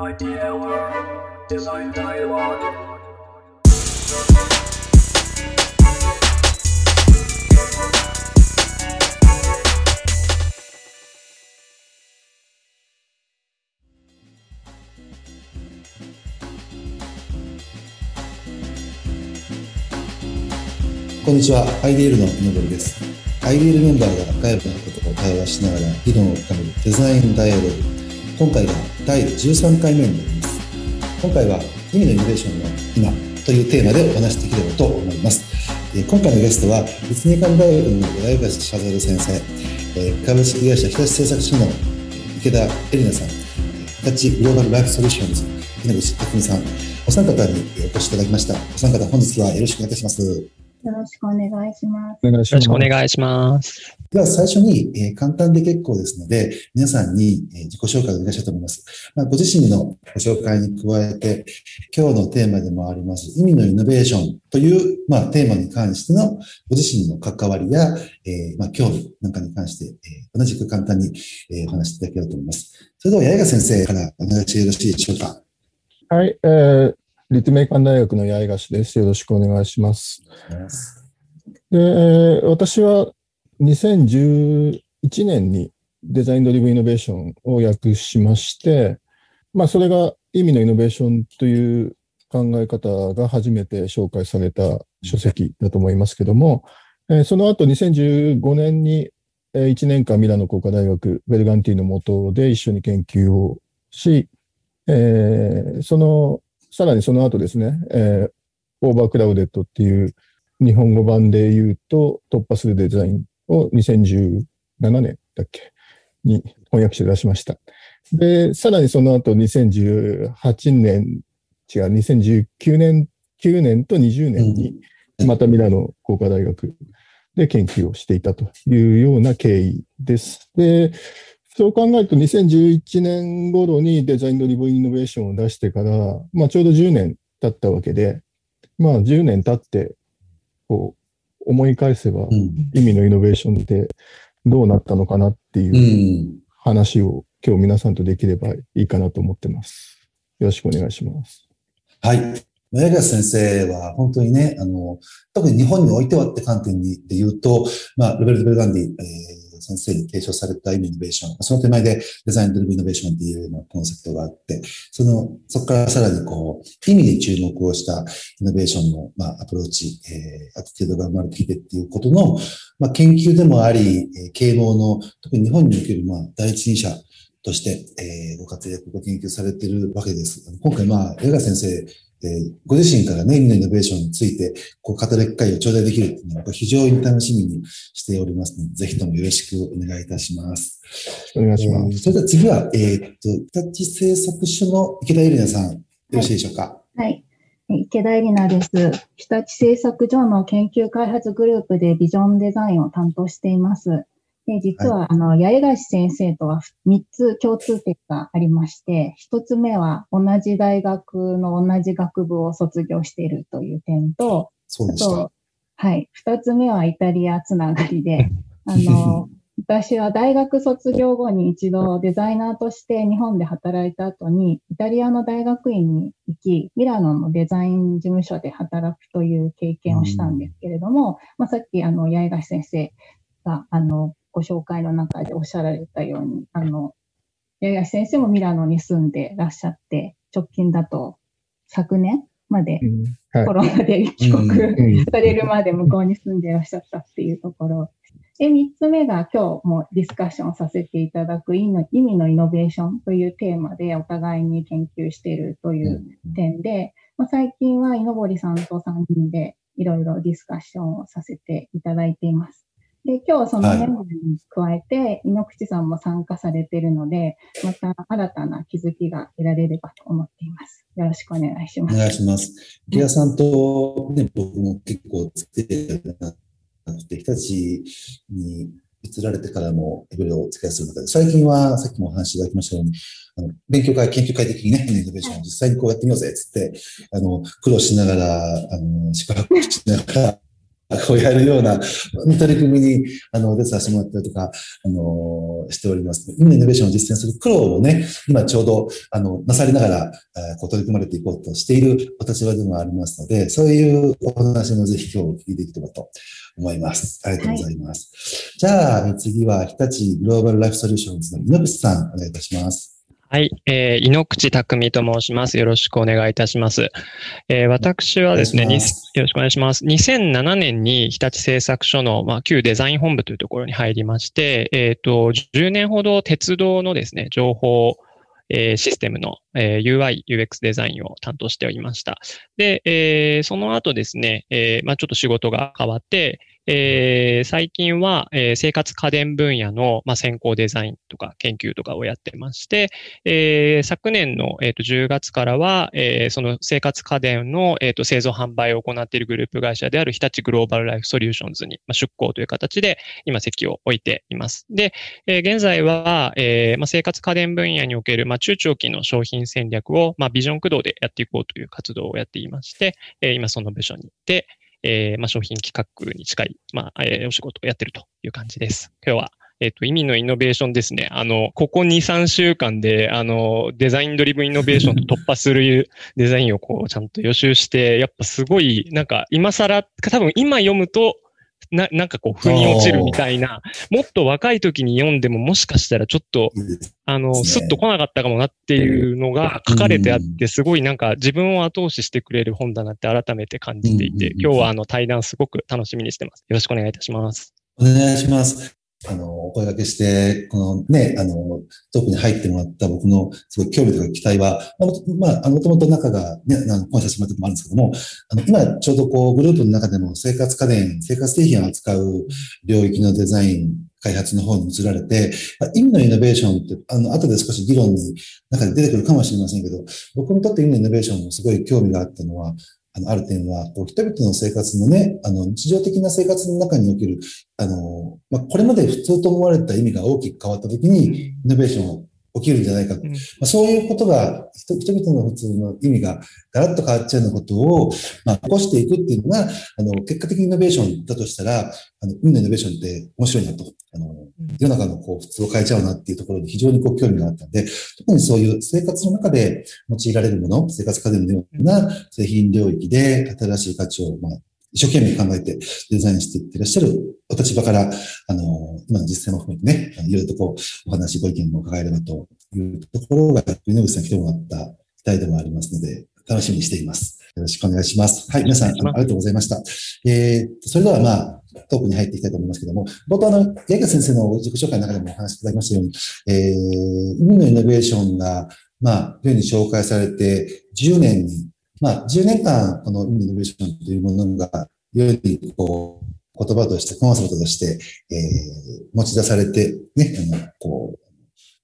Idea World Design Dialogue こんにちは。IDL の井上です。IDL メンバーが外部のことと会話しながら議論を深めるデザインダイアログ。今回が第13回目になります。今回は意味のイノベーションの今というテーマでお話しできればと思います。えー今回のゲストは立命館大学の八重橋シャザル先生、えー株式会社日立製作所の池田エリナさん、日立グローバルライフソリューションズ稲口匠美さん、お三方にお越しいただきました。お三方本日はよろしくお願いいたします。よろしく。お願いします。よろしくお願いします。では最初に、えー簡単で結構ですので、皆さんに、えー自己紹介をお願いしたいと思います。まあ、ご自身のご紹介に加えて、今日のテーマでもあります、意味のイノベーションという、まあ、テーマに関してのご自身の関わりや、えーまあ、興味なんかに関して、えー同じく簡単に、えーお話しいただければと思います。それでは、八重賀先生からお願いしてよろしいでしょうか。はい、えー、立命館大学の八重樫です。よろしくお願いします。で、えー私は2011年にデザインドリブイノベーションを訳しまして、まあ、それが意味のイノベーションという考え方が初めて紹介された書籍だと思いますけども、えーその後2015年にえー1年間ミラノ工科大学ベルガンティの下で一緒に研究をし、えーその、さらにその後ですね、えーオーバークラウデットっていう日本語版で言うと突破するデザインを2017年だっけ？に翻訳して出しました。で、さらにその後2018年、違う、2019年、9年と20年にうんまたミラノ工科大学で研究をしていたというような経緯です。で、そう考えると2011年頃にデザインドリブンイノベーションを出してから、まあちょうど10年経ったわけで、まあ10年経って、こう、思い返せばうん。意味のイノベーションってどうなったのかなっていううん話を今日皆さんとできればいいかなと思ってます。よろしくお願いします。はい。八重樫先生は本当にね、あの、特に日本においてはって観点で言うと、まあ、ロベルト・ベルガンディ、えー先生に提唱されたイノベーション、その手前でデザインドリブンイノベーションっていうようなコンセプトがあって、その、そこからさらにこう、意味に注目をしたイノベーションの、まあ、アプローチ、えー、アティテュードが生まれてきてっていうことの、まあ、研究でもあり、えー啓蒙の、特に日本における、まあ、第一人者として、えーご活躍、ご研究されているわけです。今回、まあ、江川先生、えーご自身からね、意味のイノベーションについて、こう、語る機会を頂戴できるっていうのは、僕非常に楽しみにしておりますので、ぜひともよろしくお願いいたします。お願いしまえーす。それでは次は、えーっと、日立製作所の池田ゆりなさん、よろしいでしょうか？はい。池田絵里奈です。日立製作所の研究開発グループでビジョンデザインを担当しています。で実は、あの、八重樫先生とは3つ共通点がありまして、1つ目は同じ大学の同じ学部を卒業しているという点と、あそうでしたと。、はい。二つ目はイタリアつながりで、あの、私は大学卒業後に一度デザイナーとして日本で働いた後に、イタリアの大学院に行き、ミラノのデザイン事務所で働くという経験をしたんですけれども、まあ、さっき、あの、八重樫先生が、あの、ご紹介の中でおっしゃられたように、あの、八重樫先生もミラノに住んでらっしゃって、直近だと昨年までコロナで帰国うんされるまで向こうに住んでいらっしゃったっていうところ。で、三つ目が今日もディスカッションさせていただく意味の意味のイノベーションというテーマでお互いに研究しているという点で、まあ、最近は井上さんと3人でいろいろディスカッションをさせていただいています。で、今日そのはいメンバーに加えて、井ノ口さんも参加されているので、また新たな気づきが得られればと思っています。よろしくお願いします。お願いします。池田さんと、ね、僕も結構つけてなくて、日立に移られてからもいろいろお付き合いする中で、最近はさっきもお話しいただきましたように、あの勉強会、研究会的にね、イノベーションを実際にこうやってみようぜっつって、あの、苦労しながら、あの、宿泊しながら、こうやるような取り組みに、あの、出させてもらったりとか、あの、しております。今のイノベーションを実践する苦労をね、今ちょうど、あの、なさりながら、えーこう取り組まれていこうとしているお立場でもありますので、そういうお話もぜひ今日聞いていければと思います。ありがとうございます。じゃあ、次は日立グローバルライフソリューションズの井口さん、お願いいたします。はい、えー、井ノ口匠と申します。よろしくお願いいたします。えー、私はですね、よろしくお願いします。2007年に日立製作所の、まあ、旧デザイン本部というところに入りまして、えっ、と、10年ほど鉄道のですね、情報、えーシステムの、えー UI、UX デザインを担当しておりました。で、えーその後ですね、えーまあ、ちょっと仕事が変わって、えー最近は、えー生活家電分野の、まあ、先行デザインとか研究とかをやってまして、えー昨年の、えーと10月からは、えーその生活家電の、えーと製造販売を行っているグループ会社である日立グローバルライフソリューションズに、まあ、出向という形で今席を置いています。で、えー現在は、えーまあ、生活家電分野における、まあ、中長期の商品戦略を、まあ、ビジョン駆動でやっていこうという活動をやっていまして、えー今その部署にいて、えーまあ、商品企画に近い、まあえーお仕事をやっているという感じです。今日はえっ、と、意味のイノベーションですね。あの、ここ2、3週間で、あの、デザインドリブンイノベーションと突破するデザインをこう、ちゃんと予習して、やっぱすごい、なんか、今更、多分今読むと、な、なんかこう、腑に落ちるみたいな、もっと若い時に読んでももしかしたらちょっと、あの、ですねスッと来なかったかもなっていうのが書かれてあって、すごいなんか自分を後押ししてくれる本だなって改めて感じていて今日はあの対談すごく楽しみにしてます。よろしくお願いいたします。お願いします。あの、お声掛けして、このね、あの、トークに入ってもらった僕のすごい興味とか期待は、まあもと、まあ、のもと仲がね、あの、コンサスもらったこともあるんですけども、あの、今ちょうどこう、グループの中でも生活家電、生活製品を扱う領域のデザイン、開発の方に移られて、まあ意味のイノベーションって、あの、後で少し議論に中で出てくるかもしれませんけど、僕にとって意味のイノベーションもすごい興味があったのは、あの、ある点は、こう、人々の生活のね、あの、日常的な生活の中における、あの、まあ、これまで普通と思われた意味が大きく変わったときに、イノベーション起きるんじゃないか。うんまあ、そういうことが、人人々の普通の意味がガラッと変わっちゃうようなことを、まあ、起こしていくっていうのが、あの、結果的にイノベーションだとしたら、あの、意味のイノベーションって面白いなと。あの、世の中のこう、普通を変えちゃうなっていうところに非常にこう、興味があったんで、特にそういう生活の中で用いられるもの、生活家電のような製品領域で新しい価値を、まあ、一生懸命考えてデザインしていってらっしゃるお立場から、あの、今の実践も含めてね、いろいろとこう、お話、ご意見も伺えればというところが、井上さん来てもらった期待でもありますので、楽しみにしています。よろしくお願いします。はい、皆さん、ありがとうございました。えー、それではまあ、トークに入っていきたいと思いますけども、冒頭あの、八重先生の自己紹介の中でもお話しいただきましたように、えー、意味のイノベーションが、まあ、世に紹介されて10年に、まあ、10年間、この意味のイノベーションというものが、世にこう、言葉として、コンセプトとして、えー、持ち出されて、ね、あの、こう、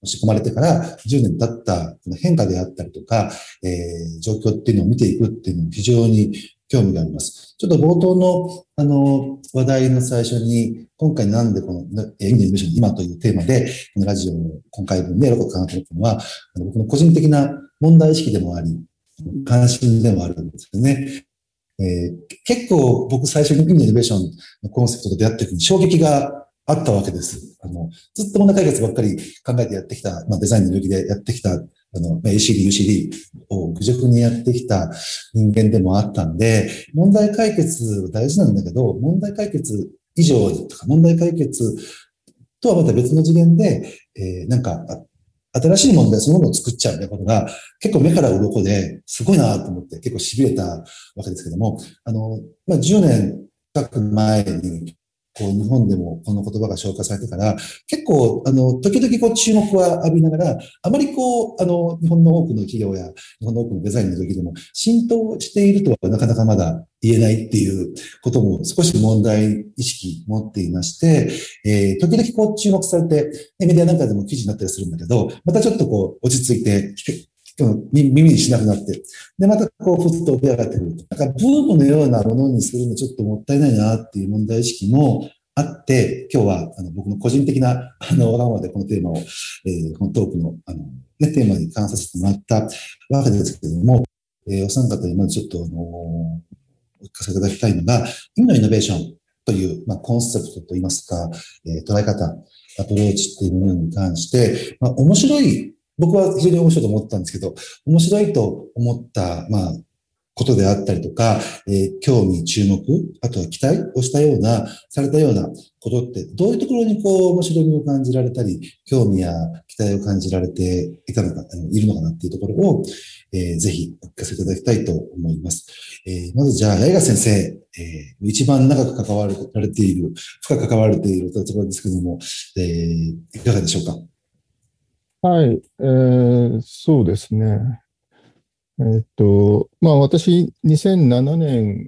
持ち込まれてから10年経ったこの変化であったりとか、えー、状況っていうのを見ていくっていうのも非常に興味があります。ちょっと冒頭の、あの、話題の最初に、今回なんでこの、え、インディベーション今というテーマで、このラジオを今回分でやろうかなと思ったのは、あの僕の個人的な問題意識でもあり、関心でもあるんですよね。えー、結構僕最初にインディベーションのコンセプトと出会った時に衝撃があったわけです。あの、ずっと問題解決ばっかり考えてやってきた、まあデザインの領域でやってきた、あの、ACD、UCD を愚直にやってきた人間でもあったんで、問題解決大事なんだけど、問題解決以上とか、問題解決とはまた別の次元で、えー、なんか、新しい問題そのものを作っちゃうみたいなことが結構目から鱗ですごいなと思って結構痺れたわけですけども、あの、まあ、10年近く前にこう、日本でもこの言葉が紹介されてから、結構、あの、時々こう、注目は浴びながら、あまりこう、あの、日本の多くの企業や、日本の多くのデザインの時でも、浸透しているとはなかなかまだ言えないっていうことも少し問題意識持っていまして、えー、時々こう、注目されて、メディアなんかでも記事になったりするんだけど、またちょっとこう、落ち着いて、耳にしなくなって、で、またこう、ふっと出上がってくると。なんか、ブームのようなものにするのちょっともったいないなっていう問題意識もあって、今日は、あの、僕の個人的な、あの、わがままでこのテーマを、えー、このトークの、あの、ね、テーマに関させてもらったわけですけれども、えー、お三方にまずちょっと、あの、お聞かせいただきたいのが、今のイノベーション、という、まあ、コンセプトといいますか、えー捉え方、アプローチっていうものに関して、まあ、面白い、僕は非常に面白いと思ったんですけど、面白いと思った、まあ、ことであったりとか、えー興味、注目、あとは期待をしたような、されたようなことって、どういうところにこう、面白みを感じられたり、興味や期待を感じられていたのか、いるのかなっていうところを、えーぜひお聞かせいただきたいと思います。えーまずじゃあ、八重賀先生、えー一番長く関わられている、深く関わられているところですけども、えーいかがでしょうか？はい、えーそうですね。えーっと、まあ私、2007年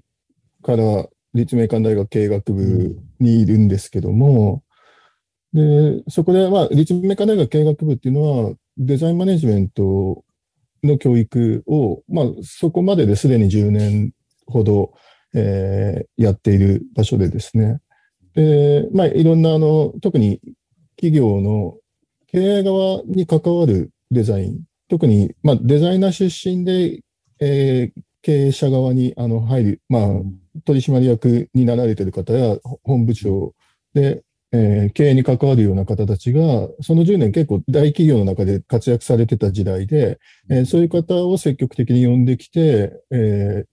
から立命館大学経営学部にいるんですけども、で、そこで、まあ、立命館大学経営学部っていうのは、デザインマネジメントの教育を、まあ、そこまでですでに10年ほど、えーやっている場所でですね。で、まあ、いろんな、あの、特に企業の経営側に関わるデザイン、特に、まあ、デザイナー出身で、えー経営者側にあの入る、まあ、取締役になられている方や本部長で、えー経営に関わるような方たちが、その10年結構大企業の中で活躍されてた時代で、えーそういう方を積極的に呼んできて、えー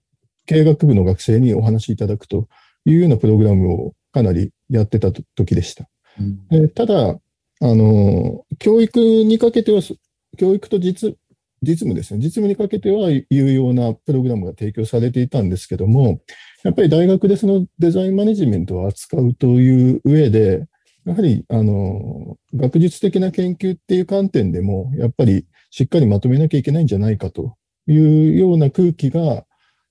経営学部の学生にお話しいただくというようなプログラムをかなりやってた時でした。うんえーただ、あの、教育にかけては、そ教育と実、実務ですね。実務にかけては有用なプログラムが提供されていたんですけども、やっぱり大学でそのデザインマネジメントを扱うという上で、やはり、あの、学術的な研究っていう観点でも、やっぱりしっかりまとめなきゃいけないんじゃないかというような空気が、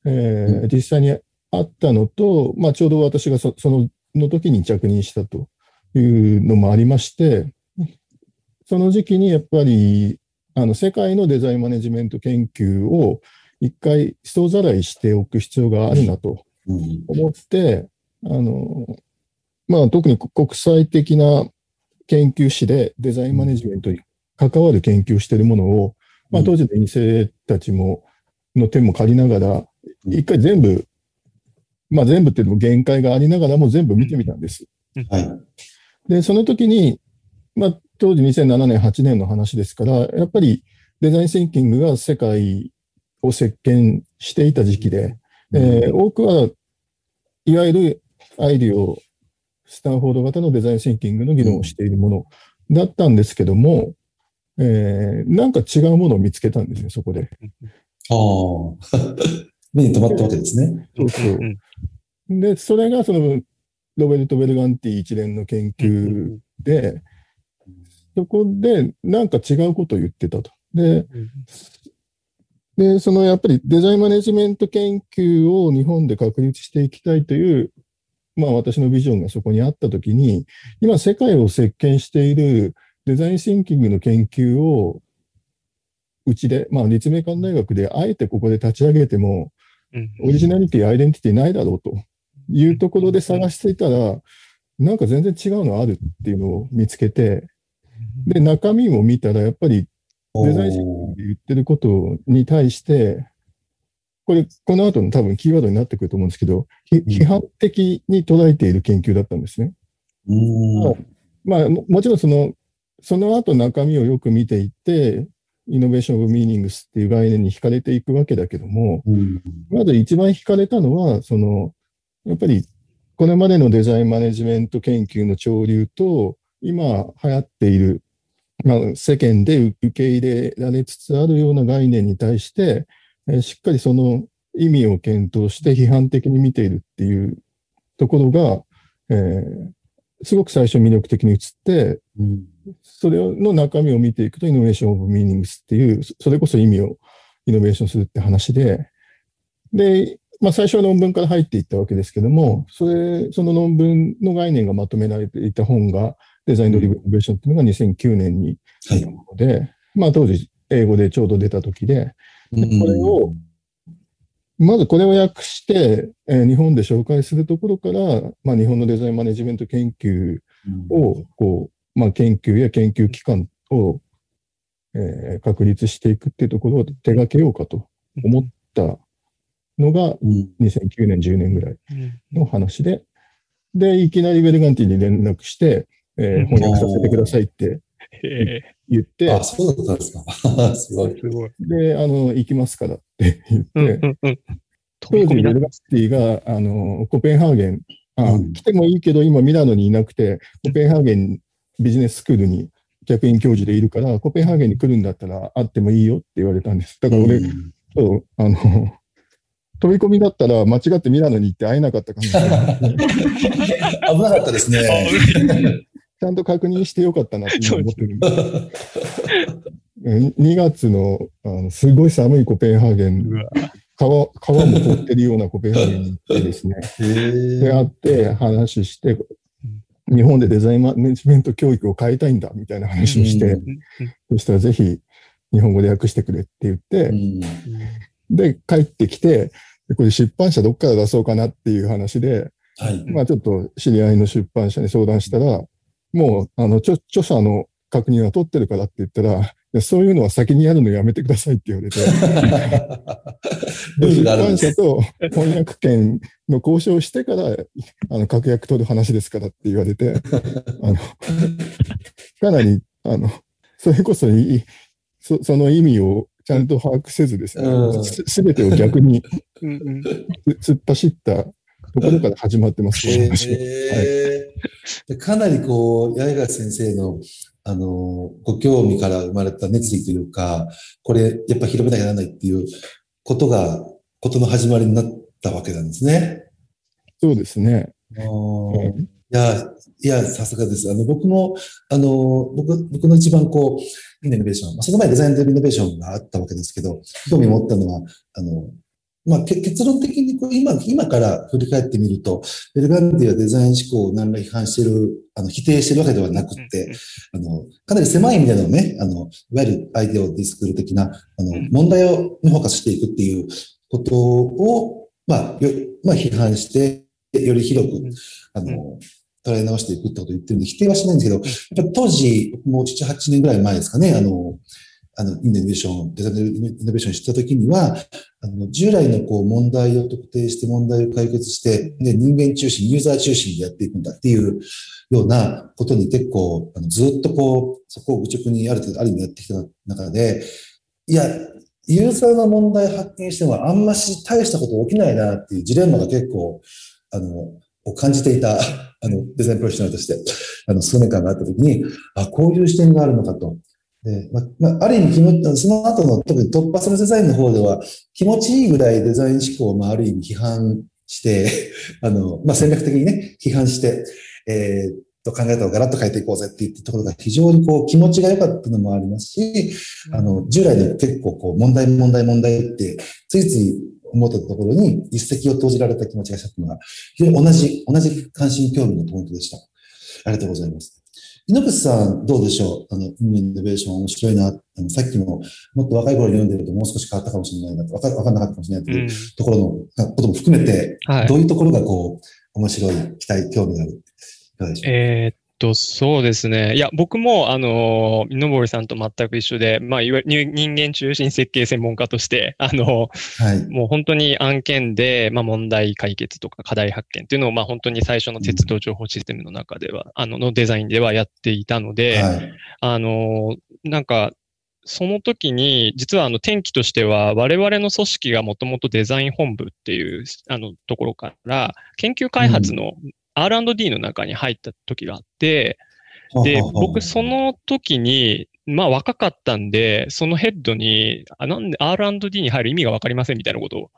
えーう実際にあったのと、まあ、ちょうど私がそそのの時に着任したというのもありまして、その時期にやっぱり、あの、世界のデザインマネジメント研究を一回人ざらいしておく必要があるなとうん思って、あの、まあ、特に国際的な研究誌でデザインマネジメントに関わる研究をしているものを、まあ、当時の院生たちも、の手も借りながら、一回全部、まあ全部っていうのも限界がありながらも全部見てみたんです。はい。で、その時に、まあ当時2007年、8年の話ですから、やっぱりデザインシンキングが世界を席巻していた時期で、えー多くはいわゆるアイディオ、スタンフォード型のデザインシンキングの議論をしているものだったんですけども、えーなんか違うものを見つけたんですね、そこで。ああ。目に留まったわけですね。そうそううんで、それがその、ロベルト・ベルガンティ一連の研究で、そこでなんか違うことを言ってたと。で、で、そのやっぱりデザインマネジメント研究を日本で確立していきたいという、まあ私のビジョンがそこにあったときに、今世界を席巻しているデザインシンキングの研究を、うちで、まあ立命館大学であえてここで立ち上げても、うんオリジナリティ、アイデンティティないだろうというところで探していたら、なんか全然違うのあるっていうのを見つけて、で、中身も見たら、やっぱりデザインシンキングで言ってることに対して、これ、この後の多分キーワードになってくると思うんですけど、ひ批判的に捉えている研究だったんですね。うん。まあ、ももちろんその、その後中身をよく見ていって、イノベーション・オブ・ミーニングスっていう概念に惹かれていくわけだけども、うん。まず一番惹かれたのは、その、やっぱり、これまでのデザインマネジメント研究の潮流と、今流行っている、まあ、世間で受け入れられつつあるような概念に対して、えーしっかりその意味を検討して批判的に見ているっていうところが、えーすごく最初魅力的に映って、うん。それの中身を見ていくと、イノベーション・オブ・ミーニングスっていう、そそれこそ意味をイノベーションするって話で、で、まあ最初は論文から入っていったわけですけども、それ、その論文の概念がまとめられていた本が、デザインドリブンイノベーションっていうのが2009年にはい。ので、まあ当時英語でちょうど出た時で、でこれをまずこれを訳して、えー日本で紹介するところから、まあ日本のデザインマネジメント研究うん、を、こう、まあ、研究や研究機関を、えー確立していくっていうところを手掛けようかと思ったのがうん。2009年、10年ぐらいうんの話で、で、いきなりベルガンティに連絡して、えーうん翻訳させてくださいってえ言って、あ、そうだったんですか。すごいー。すごい。で、あの、行きますからって言って、うんうんうん。飛当時ベび込みだルガンティが、あの、コペンハーゲン、あ、うん来てもいいけど、今ミラノにいなくて、コペンハーゲンビジネススクールに客員教授でいるから、コペンハーゲンに来るんだったら会ってもいいよって言われたんです。だから俺、うんそうあの、飛び込みだったら間違ってミラノに行って会えなかったかもしれない。危なかったですね。ちゃんと確認してよかったなって今思ってるんで。うん2月のあのすごい寒いコペンハーゲン川川も凍ってるようなコペンハーゲンに行ってですね、へで、会ーって話して、日本でデザインマネジメント教育を変えたいんだみたいな話をして、うん。そしたらぜひ日本語で訳してくれって言って、うん。で、帰ってきて、でこれ出版社どっから出そうかなっていう話で、はい。まあちょっと知り合いの出版社に相談したら、もう、あの、著著者の確認は取ってるからって言ったら、いやそういうのは先にやるのやめてくださいって言われて、出ルがあるんです。版社と翻訳権の交渉をしてから、あの、確約取る話ですからって言われて、あの、かなり、あの、それこそいそその意味をちゃんと把握せずですね。うん、すすべてを逆に突っ走ったところから始まってます、はへーでかなりこう、八重樫先生の、あの、ご興味から生まれた熱意というか、これ、やっぱ広めなきゃならないっていうことが、ことの始まりになったわけなんですね。そうですね。うんいや、いや、さすがです。あの、僕も、あの、僕、僕の一番こう、インノベーション、まあ、その前デザインでイノベーションがあったわけですけど、興味持ったのは、あの、まあ、け結論的にこう今、今から振り返ってみると、ベルガンディはデザイン思考を何ら批判してる、あの、否定してるわけではなくって、あの、かなり狭い意味でのね、あの、いわゆるアイデアをディスクール的な、あのうん、問題をにフォーカスしていくっていうことを、まあ、よ、まあ、批判して、より広くうん、あの、捉え直していくってことを言ってるんで、否定はしないんですけど、やっぱ当時、もう7、8年ぐらい前ですかね、あの、あの、イノベーション、デザインイノベーションしたときには、あの、従来のこう問題を特定して問題を解決して、で、人間中心、ユーザー中心でやっていくんだっていうようなことに結構、あのずっとこう、そこを愚直にある程度、ある意味やってきた中で、いや、ユーザーの問題発見してもあんまし大したこと起きないなっていうジレンマが結構、あの、を感じていた、あの、デザインプロフェッショナルとして、あの、数年間があったときに、あ、こういう視点があるのかと。で、ま、まあ、ある意味気持ち、その後の特に突破するデザインの方では、気持ちいいぐらいデザイン思考を、まあ、ある意味批判して、あの、まあ、戦略的にね、批判して、えーっと、考え方をガラッと変えていこうぜっていうところが非常にこう気持ちが良かったのもありますし、あの、従来の結構こう問題問題問題って、ついつい思ったところに一石を投じられた気持ちがしたのが、非常に同じ、同じ関心興味のポイントでした。ありがとうございます。井口さん、どうでしょう？あの、インノベーション面白いな。あのさっきも、もっと若い頃に読んでるともう少し変わったかもしれないなと、わかわかんなかったかもしれないといううんところの、ことも含めて、はいどういうところがこう、面白い、期待、興味がある。いかがでしょう？えーっと、そうですね。いや、僕も、あの、井上さんと全く一緒で、まあ、いわゆる人間中心設計専門家として、あの、はい。もう本当に案件で、まあ、問題解決とか課題発見っていうのを、まあ、本当に最初の鉄道情報システムの中では、あの、のデザインではやっていたので、はい。あの、なんか、その時に、実はあの転機としては、我々の組織がもともとデザイン本部っていう、あの、ところから、研究開発の R&D の中に入った時があって、で、僕そ、の時に、まあ若かったんで、そのヘッドに、あなんで R&D に入る意味がわかりませんみたいなことを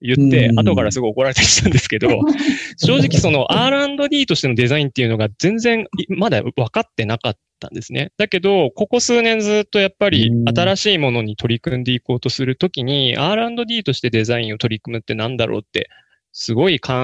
言ってう、ん。後からすごい怒られたりしたんですけど、正直その R&D としてのデザインっていうのが全然いまだ分かってなかったんですね。だけど、ここ数年ずっとやっぱりうん。新しいものに取り組んでいこうとするときに R&D としてデザインを取り組むってなんだろうってすごい考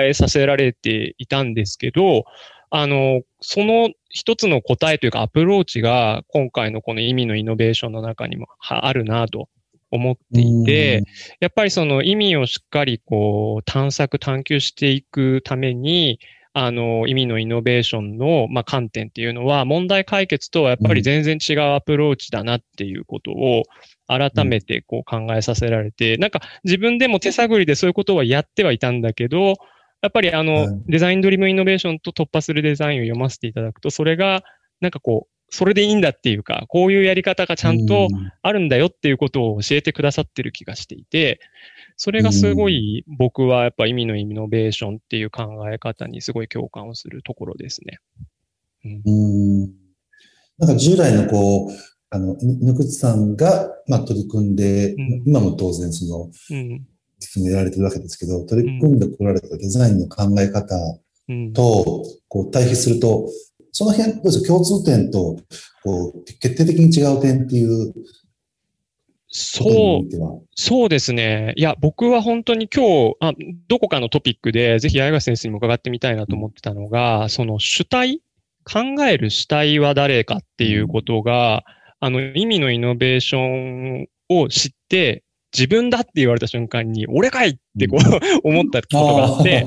えさせられていたんですけど、あの、その一つの答えというかアプローチが今回のこの意味のイノベーションの中にもはあるなと思っていて、やっぱりその意味をしっかりこう探索、探求していくために、あの、意味のイノベーションの、まあ、観点っていうのは、問題解決とはやっぱり全然違うアプローチだなっていうことを、改めてこう考えさせられて、なんか自分でも手探りでそういうことはやってはいたんだけど、やっぱりあの、はいデザインドリームイノベーションと突破するデザインを読ませていただくと、それが、なんかこう、それでいいんだっていうか、こういうやり方がちゃんとあるんだよっていうことを教えてくださってる気がしていて、それがすごい僕はやっぱ意味のイノベーションっていう考え方にすごい共感をするところですね。うん。なんか従来のこう、あの、ぬくつさんが、まあ、取り組んで、うん今も当然その、うん。進められてるわけですけど、取り組んでこられたデザインの考え方うん。と、こう、対比すると、その辺、どうですか？共通点と、こう、決定的に違う点っていうそう。そうですね。いや、僕は本当に今日、あどこかのトピックで、ぜひ八重樫先生にも伺ってみたいなと思ってたのが、その主体、考える主体は誰かっていうことが、あの、意味のイノベーションを知って、自分だって言われた瞬間に、俺かいってこう、思ったことがあって、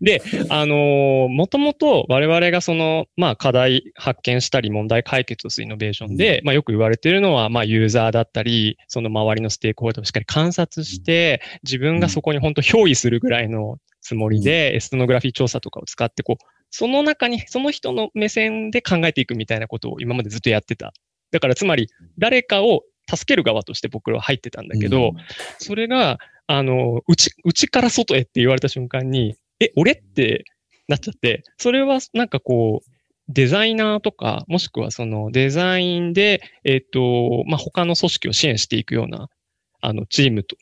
で、あのーもともと我々がその、まあ課題発見したり問題解決をするイノベーションで、まあよく言われているのは、まあユーザーだったり、その周りのステークホルダーをしっかり観察して、自分がそこに本当憑依するぐらいのつもりで、エスノグラフィー調査とかを使って、こう、その中に、その人の目線で考えていくみたいなことを今までずっとやってた。だからつまり、誰かを助ける側として僕らは入ってたんだけど、それが、あの、内、内から外へって言われた瞬間に、え、俺ってなっちゃって、それはなんかこう、デザイナーとか、もしくはそのデザインで、えっ、と、まあ、他の組織を支援していくような、あの、チームと、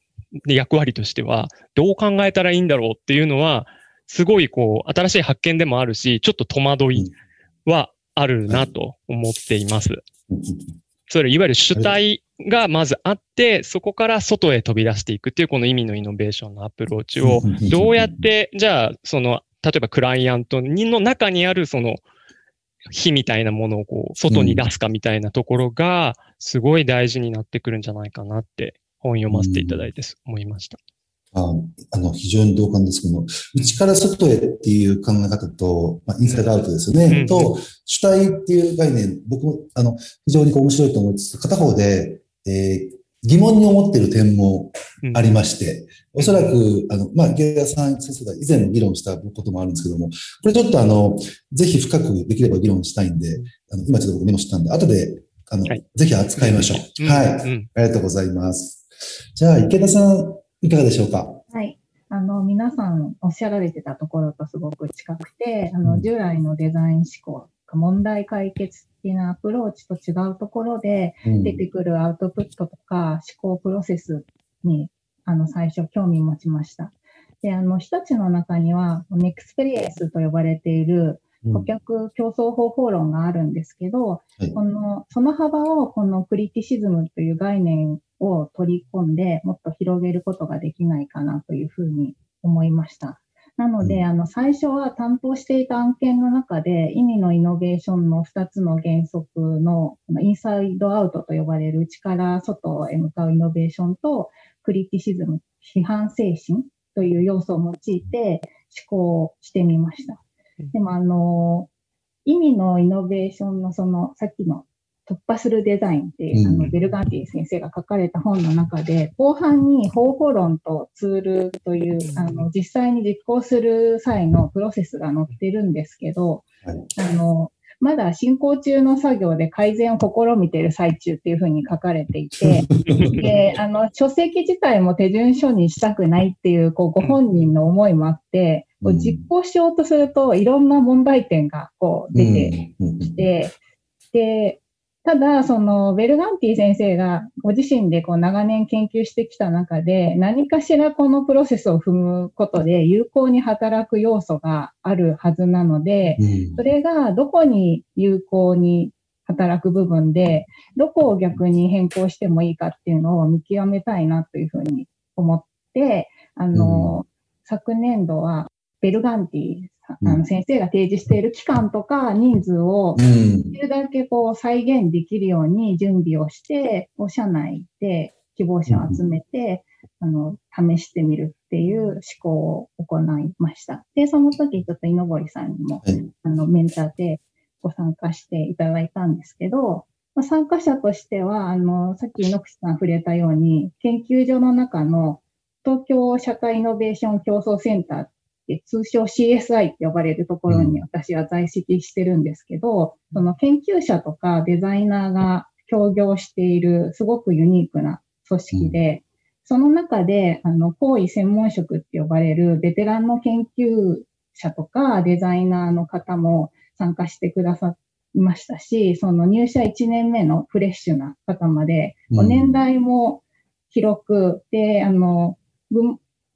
で役割としては、どう考えたらいいんだろうっていうのは、すごいこう、新しい発見でもあるし、ちょっと戸惑いはあるなと思っています。それいわゆる主体がまずあって、そこから外へ飛び出していくっていうこの意味のイノベーションのアプローチを、どうやって、じゃあ、その、例えばクライアントにの中にあるその、火みたいなものをこう、外に出すかみたいなところが、すごい大事になってくるんじゃないかなって、本読ませていただいて思いました。ああの、非常に同感です。けど、内から外へっていう考え方と、まあ、インサイドアウトですよね。うん。と、主体っていう概念、僕も、あの、非常にこう面白いと思いつつ、片方で、えー疑問に思っている点もうん。ありまして、おそらく、あの、まあ、池田さん先生が以前も議論したこともあるんですけども、これちょっとあの、ぜひ深くできれば議論したいんで、あの、今ちょっと僕メモしたんで、後で、あの、はい。ぜひ扱いましょう。うん。はい。うん。ありがとうございます。じゃあ、池田さん、いかがでしょうか？はい。あの、皆さんおっしゃられてたところとすごく近くて、あの、うん。従来のデザイン思考、問題解決的なアプローチと違うところで、うん。出てくるアウトプットとか思考プロセスに、あの、最初興味持ちました。で、あの、日立の中には、 NEXPERIENCE と呼ばれている顧客協創方法論があるんですけど、はい。この、その幅をこのクリティシズムという概念を取り込んで、もっと広げることができないかなというふうに思いました。なので、うんあの、最初は担当していた案件の中で、意味のイノベーションの2つの原則のインサイドアウトと呼ばれる内から外へ向かうイノベーションと、クリティシズム、批判精神という要素を用いて思考してみました。でも、あの、意味のイノベーションのその、さっきの突破するデザインっていう、あうん。の、ベルガンティ先生が書かれた本の中で、後半に方法論とツールという、あの、実際に実行する際のプロセスが載ってるんですけど、はい。あの、まだ進行中の作業で改善を試みている最中っていうふうに書かれていて、で、あの、書籍自体も手順書にしたくないっていう、こう、ご本人の思いもあって、こううん。実行しようとすると、いろんな問題点が、こう、出てきて、で、ただ、その、ベルガンティ先生がご自身でこう長年研究してきた中で、何かしらこのプロセスを踏むことで有効に働く要素があるはずなので、うん。それがどこに有効に働く部分で、どこを逆に変更してもいいかっていうのを見極めたいなというふうに思って、あの、昨年度はベルガンティあうん。の先生が提示している期間とか人数をうん。できるだけこう再現できるように準備をして、こう社内で希望者を集めて、あの、試してみるっていう思考を行いました。で、その時ちょっと井上さんにも、はい。あの、メンターでご参加していただいたんですけど、まあ、参加者としては、あの、さっき井口さん触れたように、研究所の中の東京社会イノベーション競争センターっって通称 CSI って呼ばれるところに私は在籍してるんですけど、その研究者とかデザイナーが協業しているすごくユニークな組織で、その中で、あの、行為専門職って呼ばれるベテランの研究者とかデザイナーの方も参加してくださいましたし、その入社1年目のフレッシュな方まで、うん。年代も広く、で、あの、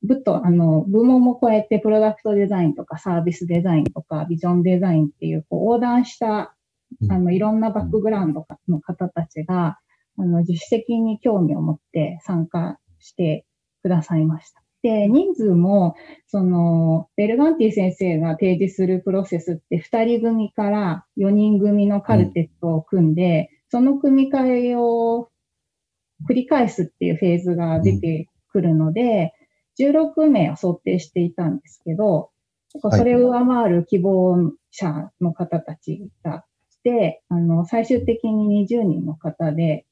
ぶぶっと、あの、部門も超えて、プロダクトデザインとかサービスデザインとかビジョンデザインっていう、こう、横断した、うんあの、いろんなバックグラウンドの方たちが、あの、自主的に興味を持って参加してくださいました。で、人数も、その、ベルガンティ先生が提示するプロセスって2人組から4人組のカルテットを組んで、その組み替えを繰り返すっていうフェーズが出てくるので、16名を想定していたんですけど、それを上回る希望者の方たちが来て、あの、最終的に20人の方で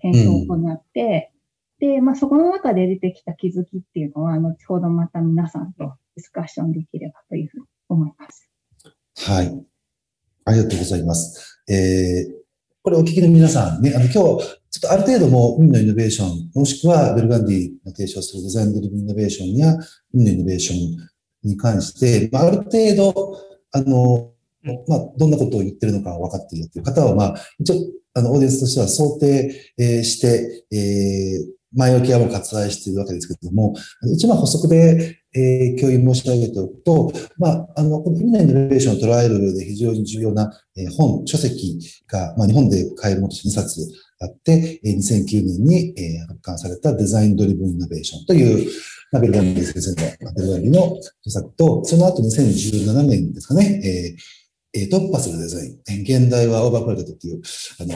検証を行って、で、まあ、そこの中で出てきた気づきっていうのは、後ほどまた皆さんとディスカッションできればというふうに思います。はい。ありがとうございます。えー、これお聞きの皆さんね、あの今日、ちょっとある程度も海のイノベーション、もしくはベルガンディの提唱するデザインドリブンイノベーションや海のイノベーションに関して、まあ、ある程度、あの、まあ、どんなことを言ってるのか分かっているという方は、まあ、一応、あの、オーディエンスとしては想定、えーして、えー前置きはもう割愛しているわけですけれども、一応まあ補足で、えー共有申し上げておくと、まあ、あの、この海のイノベーションを捉える上で非常に重要な、えー本、書籍が、まあ、日本で買えるものとして2冊あって、2009年に、発刊されたデザインドリブンイノベーションという、まあ、ベルガンディ先生の、まあベルガンの著作と、その後2017年ですかね、えーえー突破するデザイン、原題は Overcrowded という、あの、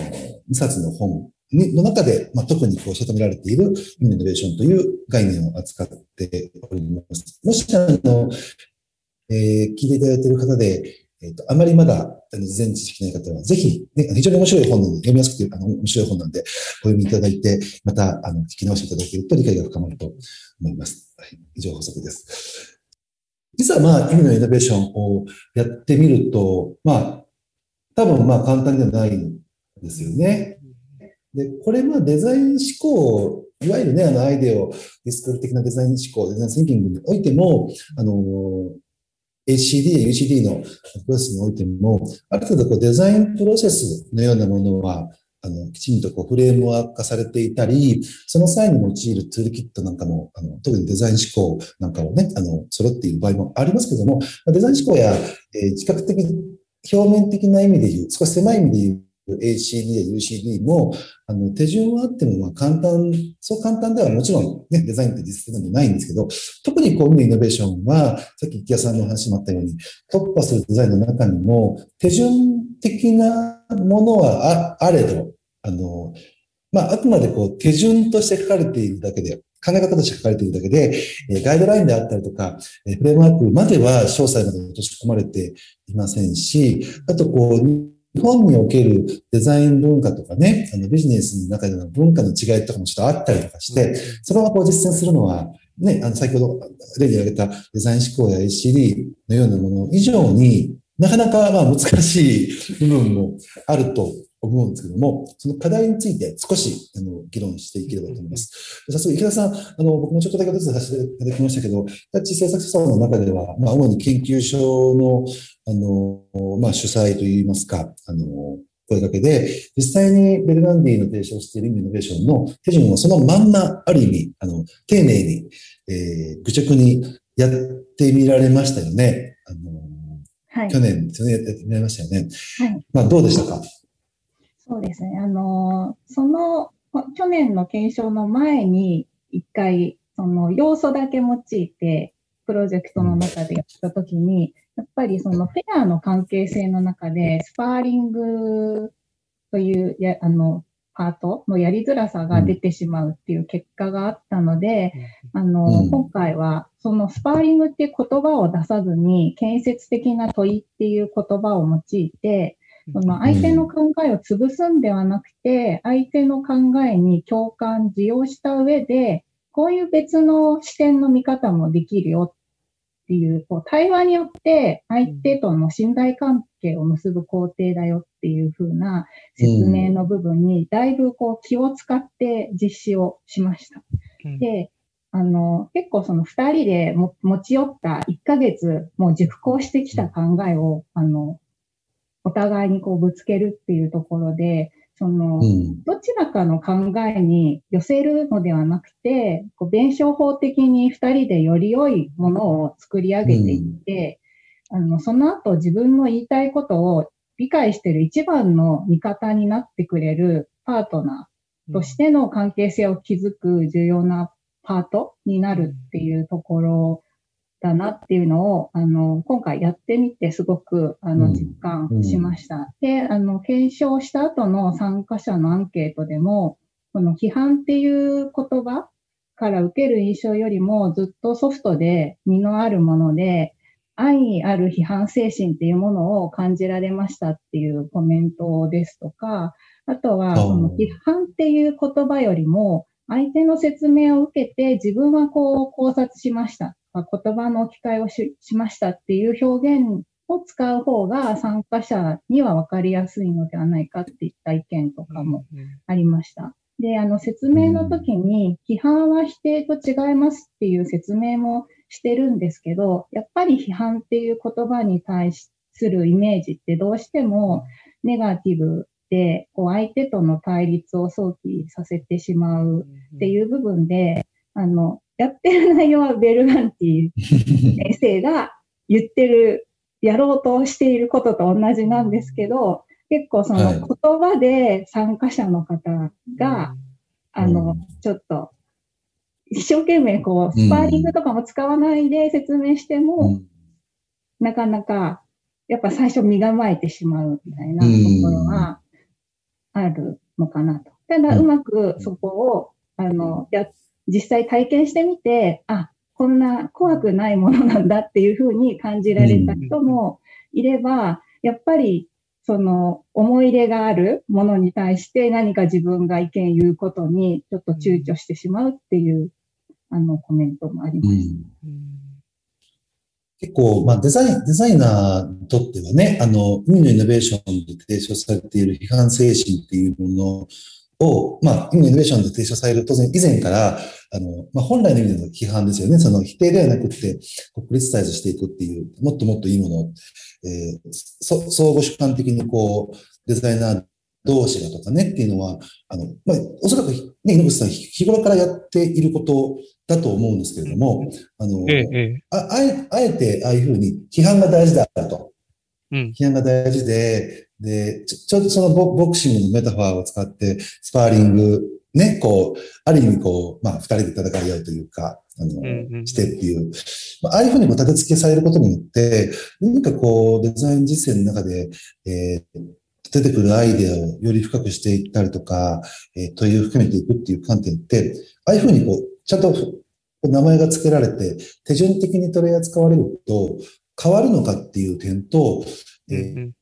2冊の本にの中で、まあ、特にこう、定められているイノベーションという概念を扱っております。もし、あの、えー聞いていただいている方で、えっ、と、あまりまだ、あの、事前知識ない方は、ぜひ、ね、非常に面白い本なので、読みやすくて、あの、面白い本なんで、お読みいただいて、また、あの、聞き直していただけると理解が深まると思います。はい。以上補足です。実は、まあ、意味のイノベーションをやってみると、まあ、多分、まあ、簡単ではないんですよね。で、これ、まあ、デザイン思考、いわゆるね、あの、アイデアを、ディスクル的なデザイン思考、デザインシンキングにおいても、あの、HCD や UCD のプロセスにおいても、ある程度こうデザインプロセスのようなものは、あの、きちんとこうフレームワーク化されていたり、その際に用いるツールキットなんかも、あの、特にデザイン思考なんかをね、あの、揃っている場合もありますけども、デザイン思考や、えー、比較的表面的な意味で言う、少し狭い意味で言う、ACD や UCD も、あの、手順はあっても、まあ、簡単、そう簡単ではもちろんね、デザインって実際なんでないんですけど、特にこういうイノベーションは、さっき池谷さんの話もあったように、突破するデザインの中にも、手順的なものはああれど、あの、まあ、あくまでこう、手順として書かれているだけで、考え方として書かれているだけで、ガイドラインであったりとか、フレームワークまでは詳細まで落とし込まれていませんし、あとこう、本におけるデザイン文化とかね、あのビジネスの中での文化の違いとかもちょっとあったりとかして、それはこう実践するのは、ね、あの先ほど例に挙げたデザイン思考や ACD のようなもの以上になかなかまあ難しい部分もあると思うんですけども、その課題について少しあの議論していければと思います。早速、池田さん、あの、僕もちょっとだけお手伝いさせていただきましたけど、タッチ制作者の中では、まあ、主に研究所の、あの、まあ、主催といいますか、あの、声かけで、実際にベルガンディの提唱しているイノベーションの手順をそのまんま、ある意味、あの、丁寧に、えー、愚直にやってみられましたよね。あの、はい。去年、去年やってみられましたよね。はい。まあ、どうでしたか？そうですね。あの、その、去年の検証の前に、一回、その要素だけ用いて、プロジェクトの中でやったときに、やっぱりそのフェアの関係性の中で、スパーリングという、や、あの、パートのやりづらさが出てしまうっていう結果があったので、あの、うん今回は、そのスパーリングっていう言葉を出さずに、建設的な問いっていう言葉を用いて、その相手の考えを潰すんではなくて、相手の考えに共感、受容した上で、こういう別の視点の見方もできるよっていう、こう対話によって相手との信頼関係を結ぶ工程だよっていう風な説明の部分に、だいぶこう気を使って実施をしました。うんで、あの、結構その二人でも持ち寄った1ヶ月、もう熟考してきた考えを、あの、お互いにこうぶつけるっていうところで、その、うん。どちらかの考えに寄せるのではなくて、こう弁証法的に二人でより良いものを作り上げていって、あの、その後自分の言いたいことを理解している一番の味方になってくれるパートナーとしての関係性を築く重要なパートになるっていうところだなっていうのを、あの、今回やってみてすごく、あの、うん実感しました。で、あの、検証した後の参加者のアンケートでも、この批判っていう言葉から受ける印象よりもずっとソフトで身のあるもので、愛にある批判精神っていうものを感じられましたっていうコメントですとか、あとは、その批判っていう言葉よりも、相手の説明を受けて自分はこう考察しました。言葉の置き換えをししましたっていう表現を使う方が参加者には分かりやすいのではないかっていった意見とかもありました。で、あの説明の時に、批判は否定と違いますっていう説明もしてるんですけど、やっぱり批判っていう言葉に対するイメージってどうしてもネガティブで、こう相手との対立を想起させてしまうっていう部分で、あの、やってる内容はベルガンティ先生が言ってる、やろうとしていることと同じなんですけど、結構そのはい。言葉で参加者の方が、あのうん、ちょっと、一生懸命こう、スパーリングとかも使わないで説明しても、うん。なかなか、やっぱ最初身構えてしまうみたいなところがあるのかなと。ただ、うまくそこを、あの、や、実際体験してみて、あ、こんな怖くないものなんだっていうふうに感じられた人もいれば、やっぱり、その思い入れがあるものに対して何か自分が意見言うことにちょっと躊躇してしまうっていう、あの、コメントもありまうす。ん。結構、まあ、デザイン、デザイナーにとってはね、あの、海のイノベーションで提唱されている批判精神っていうものを、まあ、イノベーションで提唱される、当然以前から、あの、まあ、本来の意味での批判ですよね。その否定ではなくて、こうクリスタイズしていくっていう、もっともっといいものを、えーそ相互主観的にこう、デザイナー同士がとかねっていうのは、あの、まあ、おそらくね、井口さん、日頃からやっていることだと思うんですけれども、あの、ええ、ええ。ああえあえてああいうふうに批判が大事だと。うん。批判が大事で、で、ちょちょうどそのボボクシングのメタファーを使って、スパーリング、ね、こう、ある意味こう、まあ、二人で戦い合うというか、あの、うんうんしてっていう、まあああいうふうにこう立て付けされることによって、何かこう、デザイン実践の中で、えー出てくるアイデアをより深くしていったりとか、えー問いを含めていくっていう観点って、ああいうふうにこう、ちゃんと名前が付けられて、手順的に取り扱われると、変わるのかっていう点と、えーうん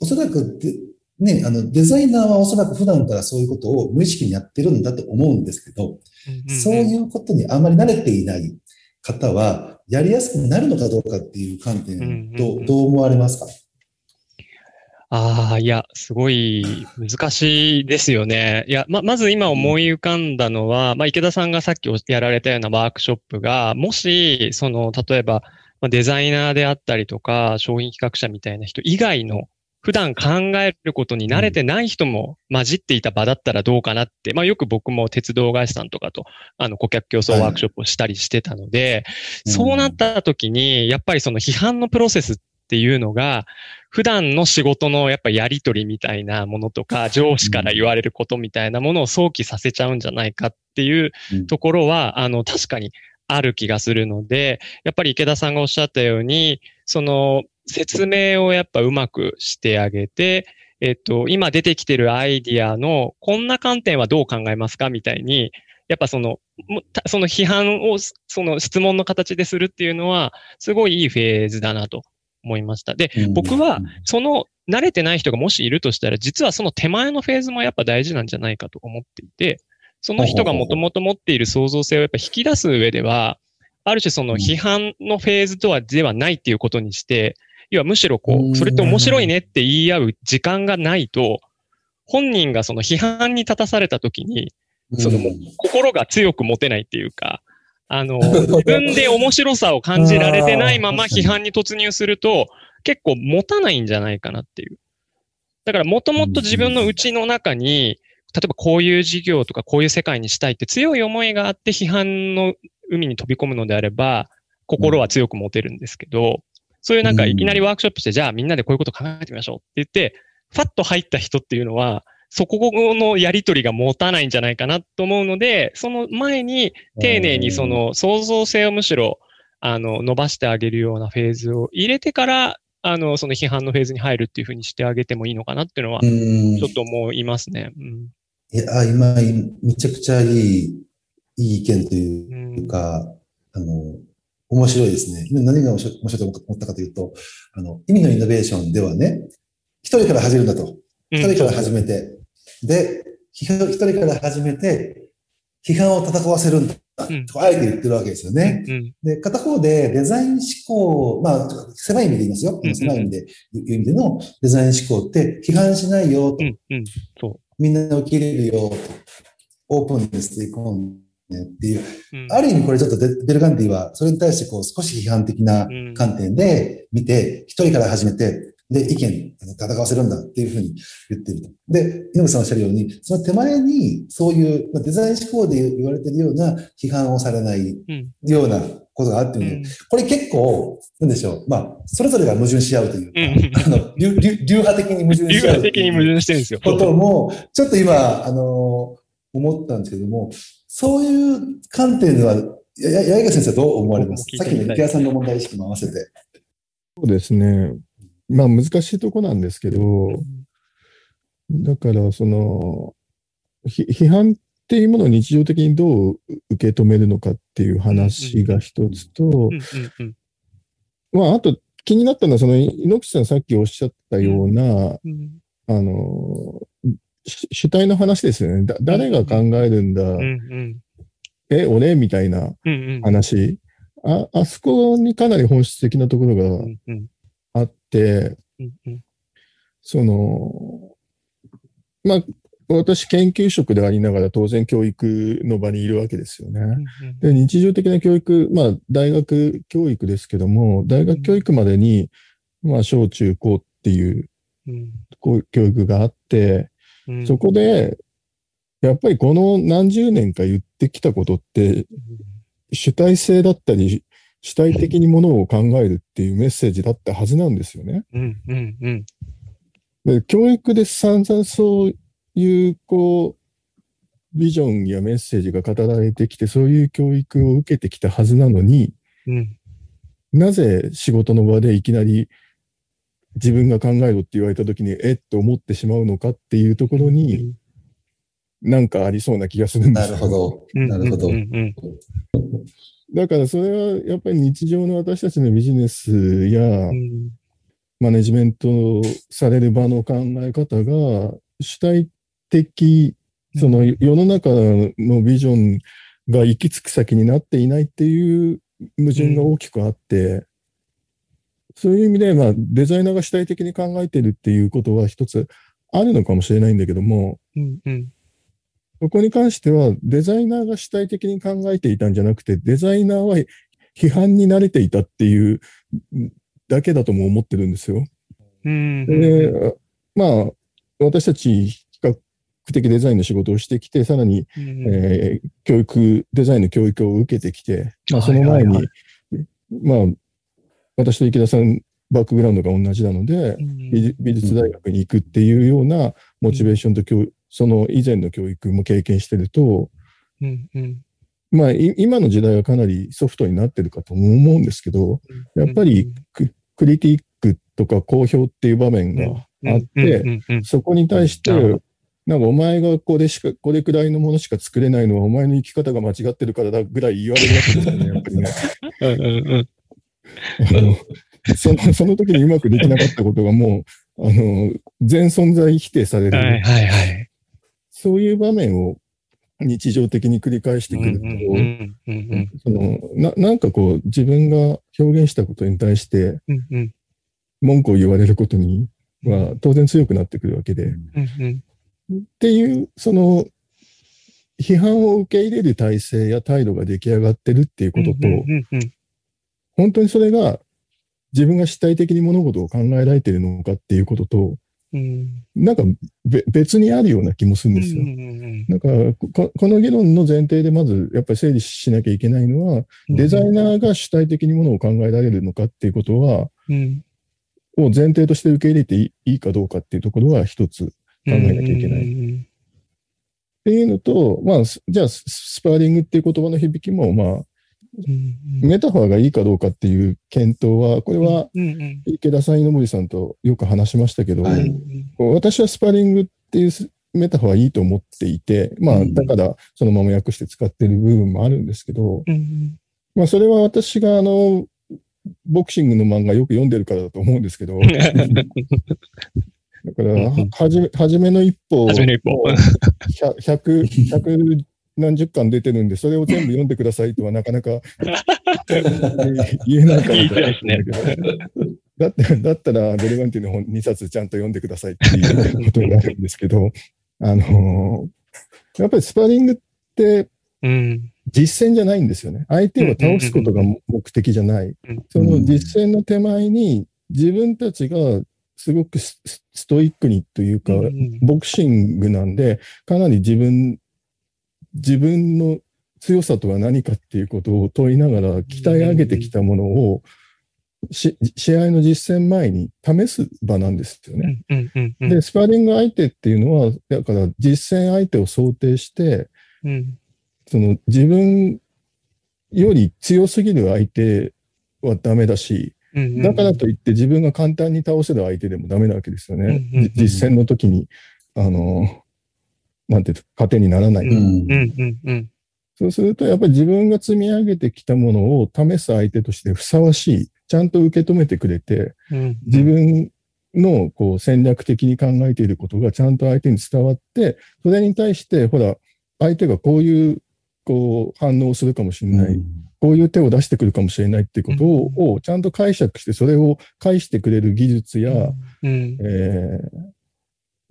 おそらくで、ね、あの、デザイナーはおそらく普段からそういうことを無意識にやってるんだと思うんですけど、そういうことにあまり慣れていない方は、やりやすくなるのかどうかっていう観点うんうんうと、ん。どう思われますか？ああ、いや、すごい難しいですよね。いや、ま、まず今思い浮かんだのは、まあ、池田さんがさっきやられたようなワークショップが、もし、その、例えば、まあデザイナーであったりとか、商品企画者みたいな人以外の、普段考えることに慣れてない人も混じっていた場だったらどうかなって、まあよく僕も鉄道会社さんとかと、あの、顧客競争ワークショップをしたりしてたので、うんそうなった時に、やっぱりその批判のプロセスっていうのが、普段の仕事のやっぱやりとりみたいなものとか、上司から言われることみたいなものを想起させちゃうんじゃないかっていううんところは、あの、確かにある気がするので、やっぱり池田さんがおっしゃったように、その説明をやっぱうまくしてあげて、えっと、今出てきてるアイディアのこんな観点はどう考えますかみたいに、やっぱその、もたその批判をその質問の形でするっていうのは、すごいいいフェーズだなと思いました。で、うん。僕は、その慣れてない人がもしいるとしたら、実はその手前のフェーズもやっぱ大事なんじゃないかと思っていて、その人がもともと持っている創造性をやっぱ引き出す上では、ある種その批判のフェーズとはではないっていうことにして、要はむしろこうそれって面白いねって言い合う時間がないと、本人がその批判に立たされた時に、そのもう心が強く持てないっていうか、あの、自分で面白さを感じられてないまま 批判に突入すると、結構持たないんじゃないかなっていう。だからもともと自分の内の中に、例えばこういう事業とかこういう世界にしたいって強い思いがあって批判の海に飛び込むのであれば、心は強く持てるんですけど、そういうなんかいきなりワークショップして、じゃあみんなでこういうこと考えてみましょうって言って、ファッと入った人っていうのは、そこのやりとりが持たないんじゃないかなと思うので、その前に丁寧にその創造性をむしろ、あの、伸ばしてあげるようなフェーズを入れてから、あの、その批判のフェーズに入るっていうふうにしてあげてもいいのかなっていうのはう、んちょっと思いますね。うん。いや、今、めちゃくちゃいい、いい意見といううんか、あの、面白いですね。何が面白いと思ったかというと、あの、意味のイノベーションではね、一人から始めるんだと。一人から始めて、で、批判一人から始めて、批判を戦わせるんだ。うんとあえて言ってるわけですよね。うん。で、片方でデザイン思考、まあ、狭い意味で言いますようん。狭い意味で、いう意味でのデザイン思考って批判しないよとう。ん。みんな受け入れるよと。オープンにしていこうねっていう。う。うんある意味これちょっとデベルガンディはそれに対してこう少し批判的なうん観点で見て、一人から始めて、で、意見戦わせるんだっていうふうに言ってると。で、井上さんおっしゃるように、その手前にそういうまあデザイン思考で言われてるような批判をされないうん。ようなことがあっていうので、これ結構、なんでしょう。まあ、それぞれが矛盾し合うというか、あの、流流流派的に矛盾流し合う。派的に矛盾してるんですよ。ことも、ちょっと今、あの、思ったんですけども、そういう観点では、や、や、八重先生はどう思われます？さっきの池谷さんの問題意識も合わせて。そうですね。まあ難しいとこなんですけど、だからその、ひ批判っていうものを日常的にどう受け止めるのかっていう話が一つと。まああと気になったのはその猪口さんさっきおっしゃったような、うん。あの、し主体の話ですよね。だ誰が考えるんだ、うん。うん。え、俺？みたいなうん。うん。話。あ、あそこにかなり本質的なところが。あって、うん。うん。その、まあ、私研究職でありながら当然教育の場にいるわけですよね。で、日常的な教育、まあ、大学教育ですけども、大学教育までに、まあ、小中高っていう教育があって、うん。そこで、やっぱりこの何十年か言ってきたことって、主体性だったり、主体的にものを考えるっていうメッセージだったはずなんですよね。うん。うん。うん。で教育で散々そういう、こう、ビジョンやメッセージが語られてきて、そういう教育を受けてきたはずなのに、うん。なぜ仕事の場でいきなり自分が考えろって言われたときに、えっと思ってしまうのかっていうところに、なんかありそうな気がするんですよなるほど。うん。なるほど。だからそれはやっぱり日常の私たちのビジネスやうん。マネジメントされる場の考え方が主体的、その世の中のビジョンが行き着く先になっていないっていう矛盾が大きくあって、そういう意味で、まあ、デザイナーが主体的に考えてるっていうことは一つあるのかもしれないんだけども、うん。うん。そこに関してはデザイナーが主体的に考えていたんじゃなくて、デザイナーは批判に慣れていたっていうだけだとも思ってるんですよ。うん。で、まあ、私たち比較的デザインの仕事をしてきて、さらに、うん。えー教育、デザインの教育を受けてきて、まあ、その前はいはいに、まあ、私と池田さん、バックグラウンドが同じなので、美術大学に行くっていうようなモチベーションと教、その以前の教育も経験してると、うん。うん。まあ、い今の時代はかなりソフトになってるかとも思うんですけど、やっぱりククリティックとか好評っていう場面があって。そこに対してなんかお前がこれしか、これくらいのものしか作れないのはお前の生き方が間違ってるからだぐらい言われるわけですよね、やっぱりね。そのその時にうまくできなかったことがもう、あの、全存在否定される。はいはいはい。そういう場面を日常的に繰り返してくると、そのななんかこう自分が表現したことに対して文句を言われることには当然強くなってくるわけで、っうんうん。ていう、その、批判を受け入れる体制や態度が出来上がってるっていうことと、本当にそれが自分が主体的に物事を考えられているのかっていうことと、うん。なんかべ別にあるような気もするんですよ。なんかこ、この議論の前提でまずやっぱり整理しなきゃいけないのは、うん。デザイナーが主体的にものを考えられるのかっていうことは、うん。を前提として受け入れていいかどうかっていうところが一つ考えなきゃいけない。うんっていうのと、まあ、すじゃあス、スパーリングっていう言葉の響きも、まあ、うんメタファーがいいかどうかっていう検討は、これは池田さん、井上さんとよく話しましたけど、私はスパーリングっていうスメタファーはいいと思っていて、まあ、うん。だからそのまま訳して使ってる部分もあるんですけど、うんまあ、それは私があの、ボクシングの漫画よく読んでるからだと思うんですけど、だから、ははじめ、はじめの一歩初めの一歩。100、100何十巻出てるんで、それを全部読んでくださいとはなかなか 言えないから言いいですね。だって、だったら、ベルガンティの本2冊ちゃんと読んでくださいっていうことになるんですけど、あのやっぱりスパーリングってうん。実践じゃないんですよね。相手を倒すことが目的じゃない。その実践の手前に自分たちがすごくスストイックにというか、うん。ボクシングなんで、かなり自分、自分の強さとは何かっていうことを問いながら鍛え上げてきたものを、し試合の実践前に試す場なんですよね。で、スパーリング相手っていうのは、だから実践相手を想定して、うん。その自分より強すぎる相手はダメだし、うんだからといって自分が簡単に倒せる相手でもダメなわけですよね。実践の時に、あの、なんていうか、糧にならない。うん。うんうんうん。そうすると、やっぱり自分が積み上げてきたものを試す相手としてふさわしい、ちゃんと受け止めてくれて、うん自分のこう戦略的に考えていることがちゃんと相手に伝わって、それに対して、ほら、相手がこういう、こう、反応をするかもしれない。こういう手を出してくるかもしれないっていうことを,、をちゃんと解釈して、それを返してくれる技術や、うん。えー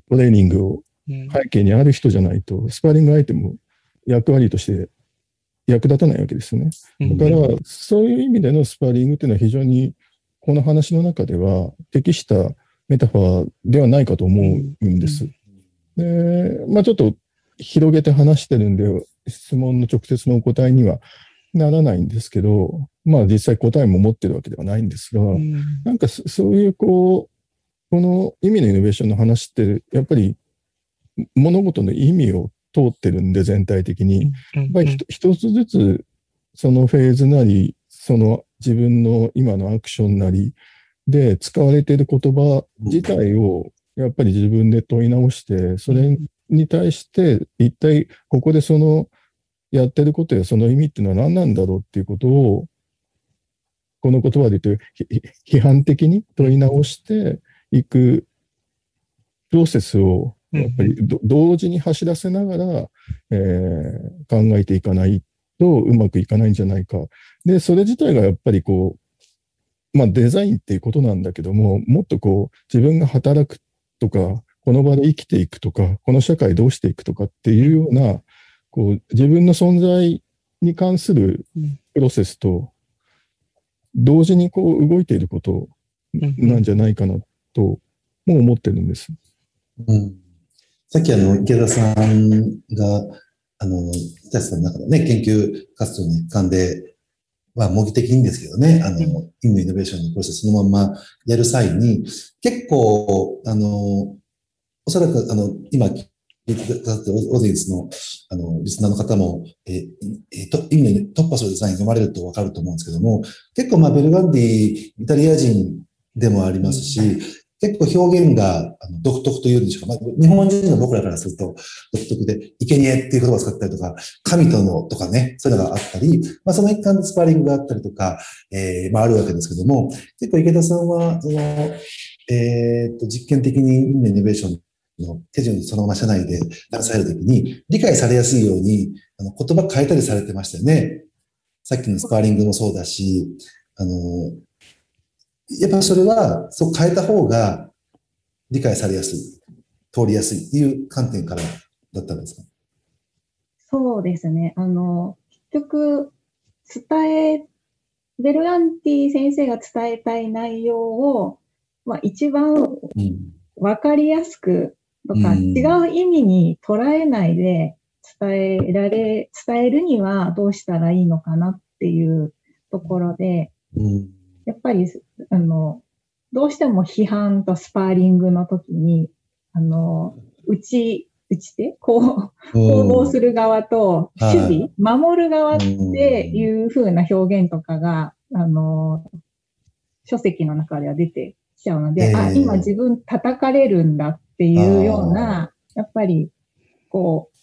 トレーニングをうん背景にある人じゃないと、スパーリング相手も役割として役立たないわけですよね。うんだから、そういう意味でのスパーリングっていうのは非常に、この話の中では適したメタファーではないかと思うんです。で、まあちょっと広げて話してるんで、質問の直接のお答えにはならないんですけど、まあ実際答えも持ってるわけではないんですが、うんなんかそそういうこう、この意味のイノベーションの話って、やっぱり物事の意味を通ってるんで、全体的に。やっぱり一つずつ、そのフェーズなり、その自分の今のアクションなりで使われている言葉自体を、やっぱり自分で問い直して、それに対して、一体ここでそのやってることやその意味っていうのは何なんだろうっていうことを、この言葉で言うと、ひ批判的に問い直していくプロセスを、やっぱりど同時に走らせながら、えー考えていかないとうまくいかないんじゃないか。で、それ自体がやっぱりこう、まあデザインっていうことなんだけども、もっとこう自分が働くとか、この場で生きていくとか、この社会どうしていくとかっていうような、こう自分の存在に関するプロセスと、同時にこう動いていることなんじゃないかなとも思ってるんです。うんさっきあの、池田さんが、あの、北さんの中のね、研究活動の一環で、まあ、模擬的にですけどね、あの、インドイノベーションのプロセスそのまんまやる際に、結構、あの、おそらく、あの、今、聞いてくださってるオーディエンスの、あの、リスナーの方も、えーえーと、インドに突破するデザイン読まれるとわかると思うんですけども、結構、まあ、ベルガンディ、イタリア人でもありますし、結構表現が独特というんでしょうか。まあ、日本人の僕らからすると独特で、生贄っていう言葉を使ったりとか、神とのとかね、そういうのがあったり、まあその一環でスパーリングがあったりとか、えー、まああるわけですけども、結構池田さんは、その、えーっと、実験的にインドイノベーションの手順そのまま社内で出されるときに、理解されやすいように、あの、言葉変えたりされてましたよね。さっきのスパーリングもそうだし、あの、やっぱそれは、そう変えた方が理解されやすい、通りやすいっていう観点からだったんですか？そうですね。あの、結局、伝え、ベルガンティ先生が伝えたい内容を、まあ一番うん。わかりやすくとか、うん違う意味に捉えないで伝えられ、伝えるにはどうしたらいいのかなっていうところで、うん。やっぱり、あの、どうしても批判とスパーリングの時に、あの、打ち、打ち手こう、攻防する側と、はい。守備、守る側っうん。ていう風な表現とかが、あの、書籍の中では出てきちゃうので、ええ。あ、今自分叩かれるんだっていうような、やっぱり、こう、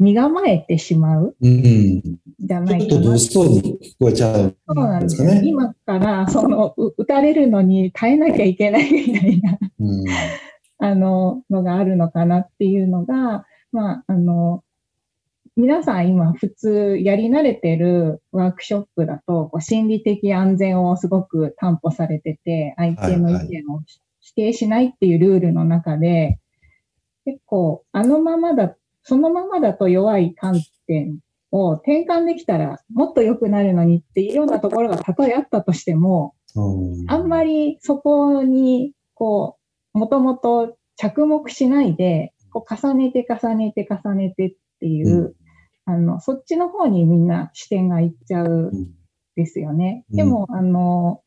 身構えてしまううん。じゃちょっとないかな物騒に聞こえちゃう。そうなんですね今から、その、う打たれるのに耐えなきゃいけないみたいな、うん。あの、のがあるのかなっていうのが、まあ、あの、皆さん今普通やり慣れてるワークショップだと、こう心理的安全をすごく担保されてて、相手の意見を否定しないっていうルールの中で、結構あのままだ、そのままだと弱い観点を転換できたらもっと良くなるのにっていうようなところがたとえあったとしても、うんあんまりそこに、こう、もともと着目しないで、こう重ねて重ねて重ねてっていう、うんあの、そっちの方にみんな視点がいっちゃうんうんですよね。うんでも、あの、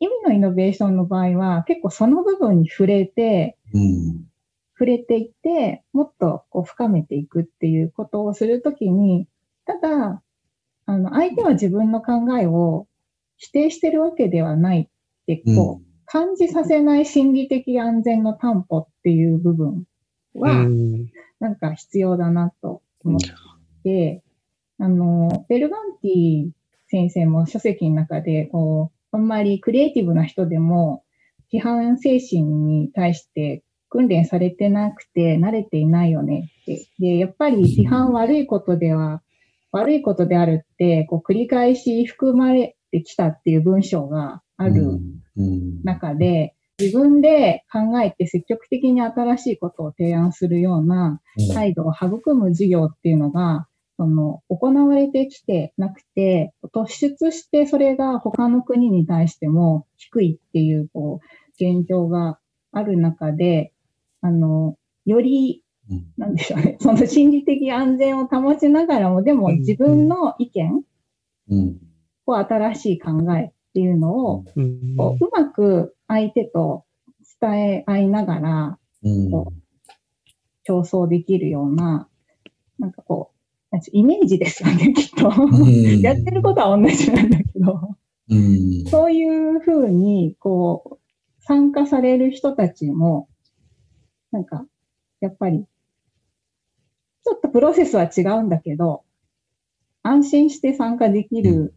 意味のイノベーションの場合は、結構その部分に触れて、うん。触れていって、もっとこう深めていくっていうことをするときに、ただ、あの、相手は自分の考えを否定してるわけではないって、こう、感じさせない心理的安全の担保っていう部分は、うん。なんか必要だなと思って、あの、ベルガンティ先生も書籍の中で、こう、あんまりクリエイティブな人でも、批判精神に対して訓練されてなくて慣れていないよねって。で、やっぱり批判悪いことでは、悪いことであるって、こう繰り返し含まれてきたっていう文章があるうん。中で、自分で考えて積極的に新しいことを提案するようなうん態度を育む授業っていうのが、その、行われてきてなくて、突出してそれが他の国に対しても低いっていう、こう、現状がある中で、あの、より、うんなんでしょうね、その心理的安全を保ちながらも、でもうん自分の意見うん。を新しい考えっていうのを、うんこううまく相手と伝え合いながらうん。競争できるような、なんかこう、イメージですよね、きっと。うんやってることは同じなんだけど、うん。そういうふうに、こう、参加される人たちも、なんか、やっぱり、ちょっとプロセスは違うんだけど、安心して参加できる、う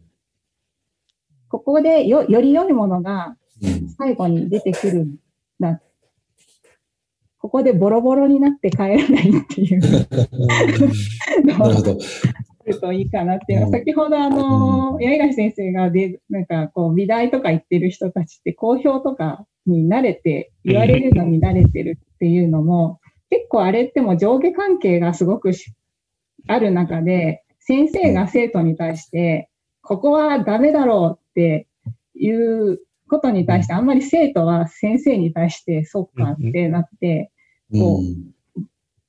ここでよ、より良いものがうん。最後に出てくるんだ。ここでボロボロになって帰らないっていう。の なるほをど。あるといいかなっていう。のは、うん。先ほどあの、八重樫先生がで、なんかこう、美大とか行ってる人たちって公表とかに慣れて、言われるのに慣れてるっていうのも、結構あれっても上下関係がすごくしある中で、先生が生徒に対して、ここはダメだろうっていうことに対して、あんまり生徒は先生に対して、そっかってなって、こう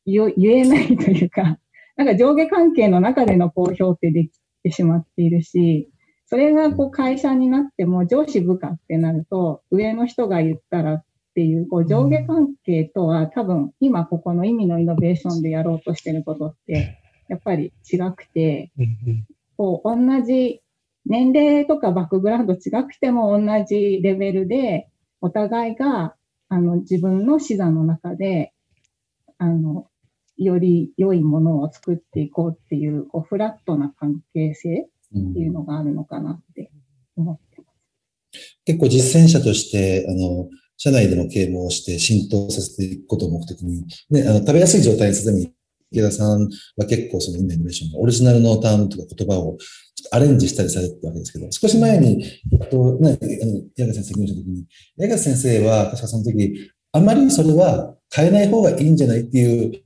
言言えないというか、なんか上下関係の中での公表ってできてしまっているし、それがこう会社になっても上司部下ってなると、上の人が言ったらっていう、こう上下関係とは多分今ここの意味のイノベーションでやろうとしてることって、やっぱり違くて、うんこう、同じ年齢とかバックグラウンド違くても同じレベルで、お互いが、あの、自分の視座の中で、あの、より良いものを作っていこうっていう、こう、フラットな関係性うんっていうのがあるのかなって思ってます。結構実践者として、あの、社内での啓蒙して浸透させていくことを目的に、ね、あの食べやすい状態にするために、池田さんは結構そのイノベーションのオリジナルのタームとか言葉をアレンジしたりされてたわけですけど、少し前に、えっと、ね、矢先生が言った時に、矢賀先生は、確かその時、あまりそれは変えない方がいいんじゃないっていう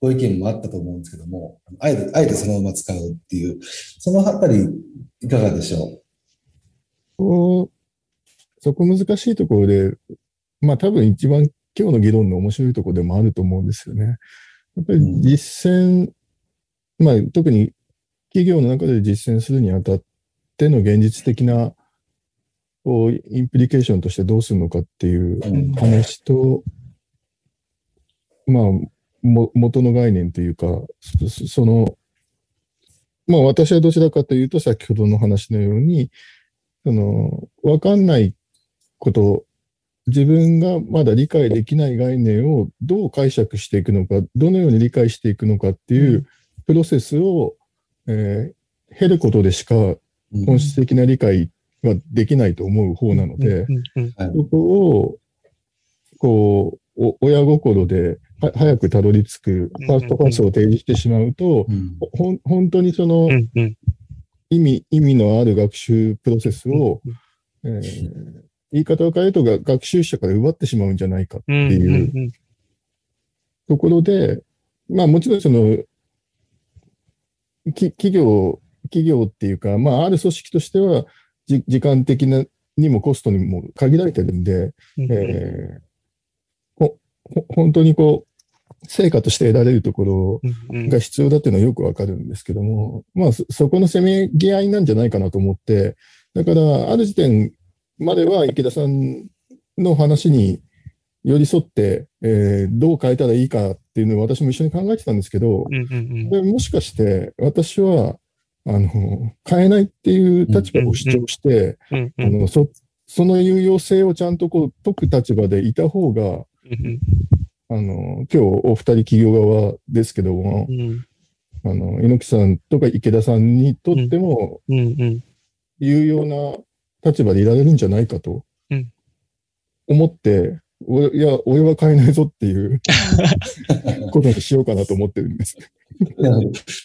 ご意見もあったと思うんですけども、あえて、あえてそのまま使うっていう、そのあたり、いかがでしょう？そこ難しいところで、まあ多分一番今日の議論の面白いところでもあると思うんですよね。やっぱり実践、まあ特に企業の中で実践するにあたっての現実的なインプリケーションとしてどうするのかっていう話と、まあ、も元の概念というか、そその、まあ私はどちらかというと先ほどの話のように、その、わかんないこと、自分がまだ理解できない概念をどう解釈していくのか、どのように理解していくのかっていうプロセスを、えー経ることでしかうん。本質的な理解はできないと思う方なので、そこを、こう、お親心では早くたどり着くファーストパスを提示してしまうと、うん。ほん本当にその意味、意味のある学習プロセスを、えー言い方を変えるとが学習者から奪ってしまうんじゃないかっていううんところで、まあもちろんその、き企業、企業っていうか、まあある組織としては、じ時間的なにもコストにも限られてるんで、うん。えーほほ本当にこう、成果として得られるところが必要だっていうのはよくわかるんですけども、まあそ、そこのせめぎ合いなんじゃないかなと思って、だから、ある時点までは池田さんの話に寄り添って、えーどう変えたらいいかっていうのを私も一緒に考えてたんですけど、うんうんでもしかして私は、あの、変えないっていう立場を主張して、うんうん。あのそその有用性をちゃんとこう解く立場でいた方が、うんあの、今日お二人企業側ですけども、うん。あの、猪木さんとか池田さんにとってもうんうん有用な立場でいられるんじゃないかとうん。思って、おいや、俺は変えないぞっていう ことにしようかなと思ってるんです。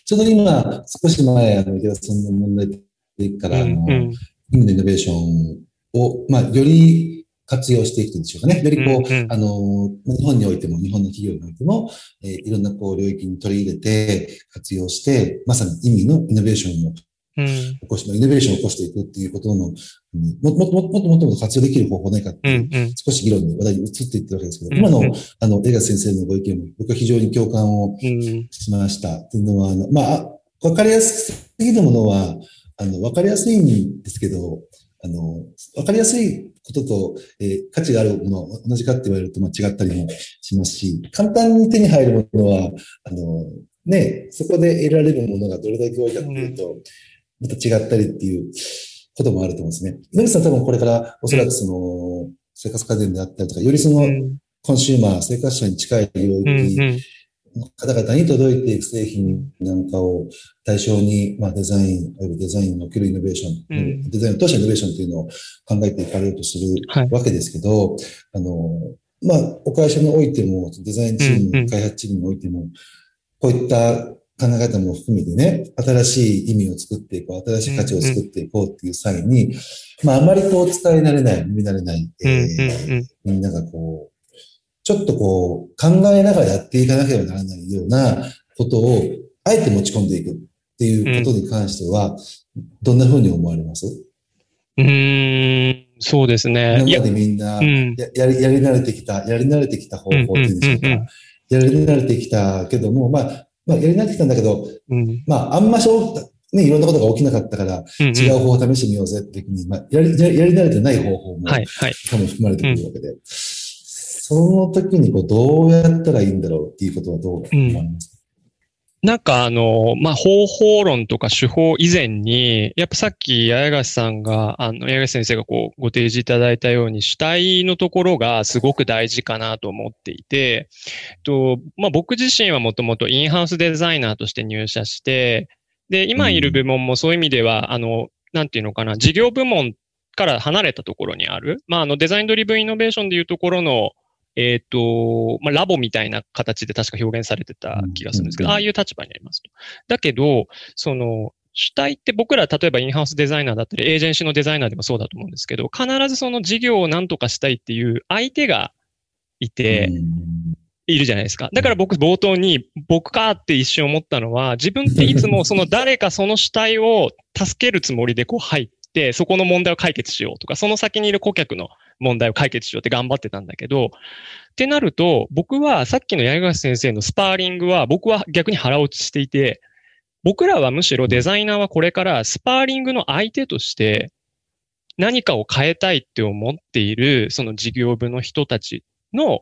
ちょうど今、少し前、あの、池田さんの問題点から、あの、うんインドイノベーションを、まあ、より活用していくんでしょうかね。よりこう、うんうんあの、日本においても、日本の企業においても、えーいろんなこう領域に取り入れて、活用して、まさに意味のイノベーションをうん起こし、まあイノベーションを起こしていくっていうことの、うんももっともっともっともっともっと活用できる方法ないかっていう、うんうん少し議論に話題に移っていってるわけですけど、うん今のうん、あの、江川先生のご意見も、僕は非常に共感をうんしました。っていうのは、あの、まあ、わかりやすすぎるものは、あの、わかりやすいんですけど、あの、わかりやすいことと、えー価値があるものは同じかって言われると、まあ、違ったりもしますし、簡単に手に入るものは、あの、ね、そこで得られるものがどれだけ多いかっていうと、また違ったりっていうこともあると思うんですね。井上さん多分これからおそらくその、生活家電であったりとか、よりその、うん。コンシューマー、生活者に近い領うん域方々に届いていく製品なんかを対象に、まあ、デザイン、デザインにおけるイノベーション、うん。デザインを通したイノベーションというのを考えていかれようとするはい。わけですけど、あの、まあ、お会社においても、デザインチーム、うんうん開発チームにおいても、こういった考え方も含めてね、新しい意味を作っていこう、新しい価値を作っていこうっていう際に、まあ、あまりこう使い慣れない、見慣れない、うんえーうんうん。みんながこう、ちょっとこう、考えながらやっていかなければならないようなことを、あえて持ち込んでいくっていうことに関しては、どんな風に思われます？うーん、そうですね。今ま、でみんなうん、ややり、やり慣れてきた、やり慣れてきた方法っていうんでしょうか？やり慣れてきたけども、まあ、まあ、やり慣れてきたんだけど、うん、まあ、あんましょう、ね、いろんなことが起きなかったから、違う方法を試してみようぜって時に、まあ、やり、やり慣れてない方法も、はい、含まれてくるわけで、その時にこうどうやったらいいんだろうっていうことはどう思われます？か、なんかあの、まあ、方法論とか手法以前に、やっぱさっき八重樫さんが、あの、八重樫先生がこう、ご提示いただいたように、主体のところがすごく大事かなと思っていて、と、まあ、僕自身はもともとインハウスデザイナーとして入社して、で、今いる部門もそういう意味では、あの、なんていうのかな、事業部門から離れたところにある、まあ、あの、デザインドリブンイノベーションでいうところの、えっ、と、まあ、ラボみたいな形で確か表現されてた気がするんですけど、うんああいう立場にありますと。だけど、その、主体って僕ら例えばインハウスデザイナーだったり、エージェンシーのデザイナーでもそうだと思うんですけど、必ずその事業を何とかしたいっていう相手がいて、いるじゃないですか。だから僕冒頭に僕かって一瞬思ったのは、自分っていつもその誰かその主体を助けるつもりでこう入って、そこの問題を解決しようとか、その先にいる顧客の問題を解決しようって頑張ってたんだけど、ってなると、僕はさっきの八重樫先生のスパーリングは僕は逆に腹落ちしていて、僕らはむしろデザイナーはこれからスパーリングの相手として何かを変えたいって思っているその事業部の人たちの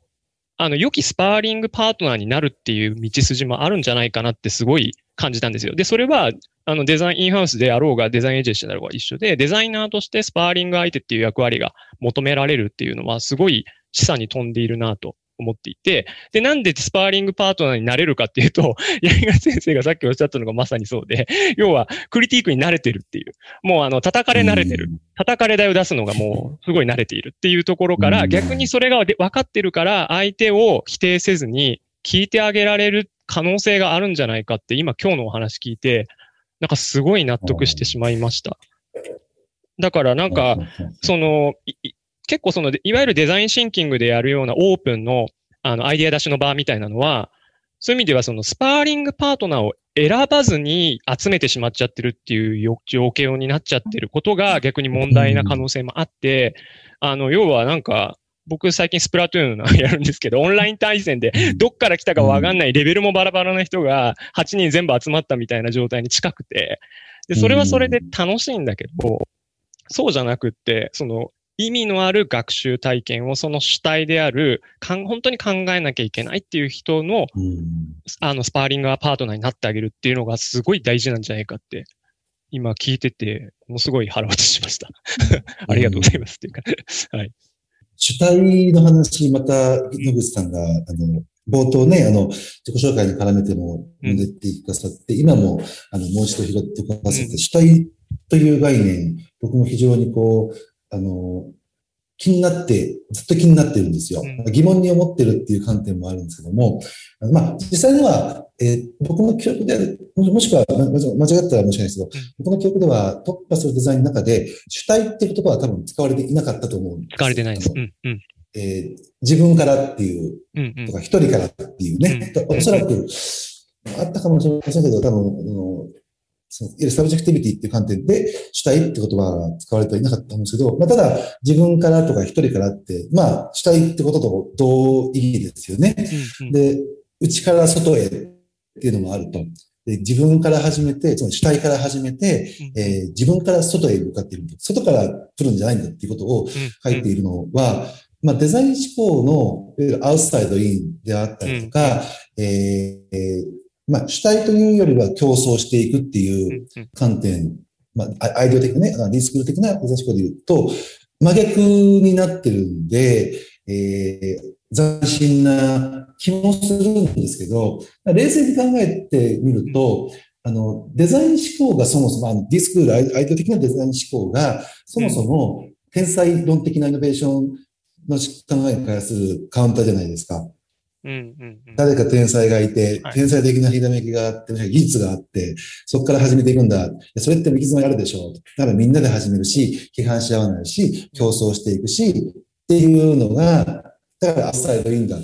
あの、良きスパーリングパートナーになるっていう道筋もあるんじゃないかなってすごい感じたんですよ。で、それは、あの、デザインインハウスであろうが、デザインエージェンシーであろうが一緒で、デザイナーとしてスパーリング相手っていう役割が求められるっていうのは、すごい示唆に富んでいるなと思っていて、で、なんでスパーリングパートナーになれるかっていうと、八重樫先生がさっきおっしゃったのがまさにそうで、要は、クリティークに慣れてるっていう。もう、あの、叩かれ慣れてる。叩かれ台を出すのがもうすごい慣れているっていうところから、うん逆にそれがで分かってるから、相手を否定せずに聞いてあげられる可能性があるんじゃないかって、今今日のお話聞いて、なんかすごい納得してしまいました。だからなんか、その、結構その、いわゆるデザインシンキングでやるようなオープンの、あの、アイデア出しの場みたいなのは、そういう意味ではそのスパーリングパートナーを選ばずに集めてしまっちゃってるっていうよ状況になっちゃってることが逆に問題な可能性もあって、あの、要はなんか、僕最近スプラトゥーンのやるんですけど、オンライン対戦でどっから来たかわかんないレベルもバラバラな人が8人全部集まったみたいな状態に近くて、で、それはそれで楽しいんだけど、そうじゃなくって、その意味のある学習体験をその主体である、かん本当に考えなきゃいけないっていう人の、うん。あの、スパーリングパートナーになってあげるっていうのがすごい大事なんじゃないかって、今聞いてて、ものすごい腹落ちしました。ありがとうございますっていうか、はい。主体の話、また、野口さんが、あの、冒頭ね、あの、自己紹介に絡めても、うん。出てくださって、今も、あの、もう一度拾ってくださって、うん主体という概念、僕も非常にこう、あの、気になって、ずっと気になってるんですよ。うん疑問に思ってるっていう観点もあるんですけども、まあ、実際には、えー僕の記憶で、ももしくはま間違ったら申し訳ないですけど、僕の記憶では突破するデザインの中で、主体っていう言葉は多分使われていなかったと思うんです。使われてないです。うん、うん、えー自分からっていううん、うんと。か、一人からっていうね、うんおそらく、あったかもしれませんけど、多分、あのそのいわゆる subjectivity っていう観点で、主体って言葉が使われてはいなかったと思うんですけど、まあ、ただ、自分からとか一人からって、まあ、主体ってことと同意義ですよね。うんうんで、内から外へっていうのもあると。で自分から始めて、つまり主体から始めて、えー自分から外へ向かっていると。外から来るんじゃないんだっていうことを書いているのは、まあ、デザイン思考のアウトサイドインであったりとか、えーえーまあ、主体というよりは競争していくっていう観点、まあ、アアイデア的なね、あリスクル的なデザイン思考で言うと、真逆になってるんで、えー斬新な気もするんですけど、冷静に考えてみると、あの、デザイン思考がそもそも、あのディスクール、アイアイデア的なデザイン思考が、そもそも天才論的なイノベーションの考えに対するカウンターじゃないですか。うん、うん、うん。誰か天才がいてはい、天才的なひらめきがあって、技術があって、そこから始めていくんだ。それって行き詰まりあるでしょう。だからみんなで始めるし、批判し合わないし、競争していくし、っていうのが、だからアウトサイドインだ。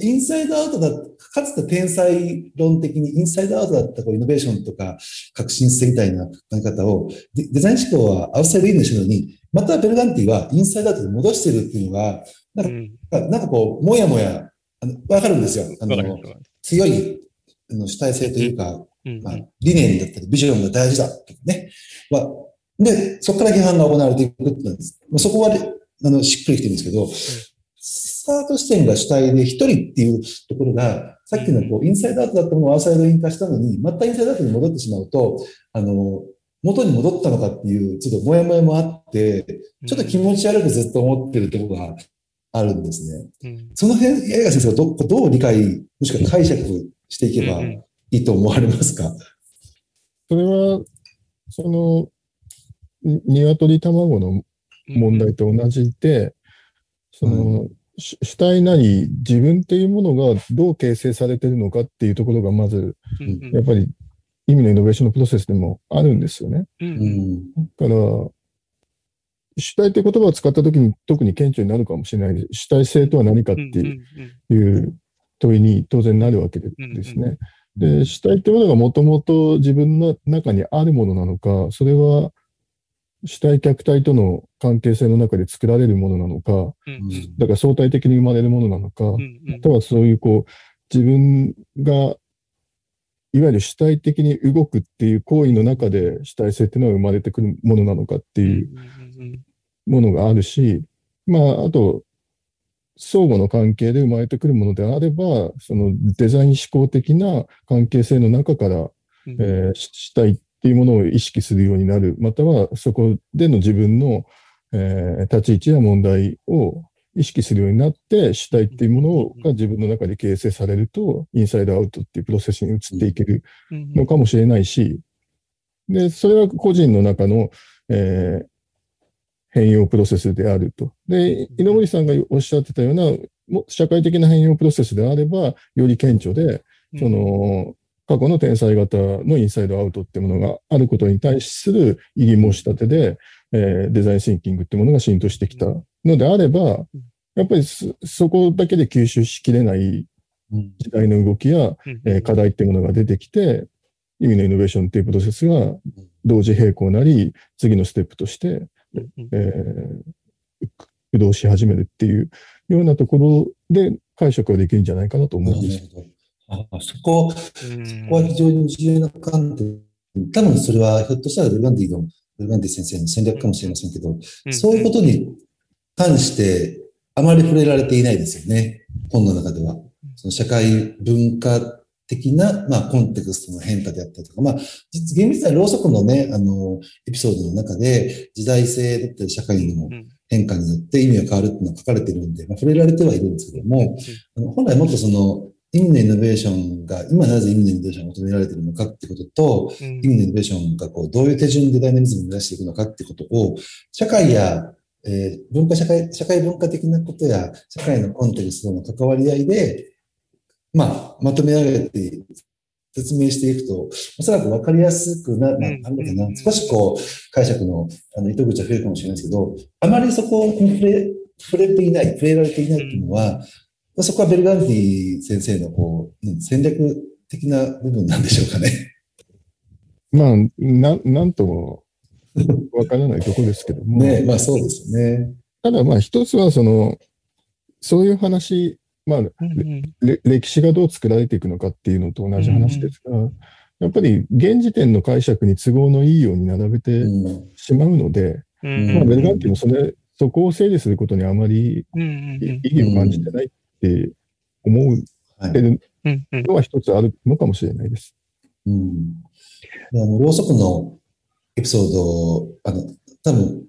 インサイドアウトだ、かつて天才論的にインサイドアウトだったこうイノベーションとか革新性みたいな考え方を、デデザイン思考はアウトサイドインのに、またベルガンティはインサイドアウトに戻してるっていうのが、うんなんかこう、もやもや、あのわかるんですよ。あの強いあの主体性というか、うん。まあ、理念だったりビジョンが大事だとかね。まあ、で、そこから批判が行われていくってなんです。まあ、そこは、あの、しっくりきてるんですけど、スタート視点が主体で一人っていうところが、さっきのこう、インサイドアウトだったものをアウトサイドイン化したのに、またインサイドアウトに戻ってしまうと、あの、元に戻ったのかっていう、ちょっともやもやもあって、ちょっと気持ち悪くずっと思ってるところがあるんですね。うん。その辺、八重樫先生はどどう理解、もしくは解釈していけばうんうんいいと思われますか、それは、その、に鶏卵の問題と同じで、その、主主体なり自分っていうものがどう形成されてるのかっていうところがまず、うんうん。やっぱり意味のイノベーションのプロセスでもあるんですよね。うんううんん。だから、主体って言葉を使ったときに特に顕著になるかもしれないです。主体性とは何かっていう問いに当然なるわけですね。で、主体ってものがもともと自分の中にあるものなのか、それは主体客体との関係性の中で作られるものなのか、うんだから相対的に生まれるものなのか、うんあとはそういうこう、自分がいわゆる主体的に動くっていう行為の中で主体性っていうのは生まれてくるものなのかっていうものがあるし、まあ、あと、相互の関係で生まれてくるものであれば、そのデザイン思考的な関係性の中から、えーし主体っていうものを意識するようになる、またはそこでの自分の、えー立ち位置や問題を意識するようになって、主体っていうものが自分の中で形成されると、インサイドアウトっていうプロセスに移っていけるのかもしれないし、で、それは個人の中の、えー変容プロセスであると。で、稲森さんがおっしゃってたような、も社会的な変容プロセスであれば、より顕著で、その、過去の天才型のインサイドアウトってものがあることに対する異議申し立てで、えーデザインシンキングってものが浸透してきたのであれば、やっぱりそそこだけで吸収しきれないうん。時代の動きや、えー課題っていうものが出てきて、意味のイノベーションっていうプロセスが同時並行なり、次のステップとして、えー駆動し始めるっていうようなところで解釈ができるんじゃないかなと思うんです。なるほど。あそこ、そこは非常に重要な観点。多分それはひょっとしたらルガンディの、ルガンディ先生の戦略かもしれませんけど、そういうことに関してあまり触れられていないですよね。本の中では。その社会文化的な、まあ、コンテクストの変化であったりとか、まあ、実厳密なろうそくのね、あの、エピソードの中で、時代性だったり社会の変化によって意味が変わるっていうのが書かれてるんで、まあ、触れられてはいるんですけども、あの本来もっとその、意味のイノベーションが、今なぜ意味のイノベーションが求められているのかってことと、意味のイノベーションがこう、どういう手順でダイナミズムを目指していくのかってことを、社会や、えー文化社会、社会文化的なことや、社会のコンテクストの関わり合いで、まあ、まとめ上げて、説明していくと、おそらくわかりやすくな、なうんなるのかな。うん少しこう、解釈の、あの、糸口は増えるかもしれないですけど、あまりそこに触れ、触れていない、触れられていないっていうのは、そこはベルガンディ先生のこう、うん戦略的な部分なんでしょうかね。まあ、ななんともわからないところですけども、ねまあそうですよね。ただまあ一つはその、そういう話、まあ、れ歴史がどう作られていくのかっていうのと同じ話ですが、やっぱり現時点の解釈に都合のいいように並べてうん。しまうので、ん。まあ、ベルガンティもそれ、そこを整理することにあまり意義を感じてないって思はい。ってるのは一つあるのかもしれないです。うん。であの、ろうそくのエピソード、あの、多分、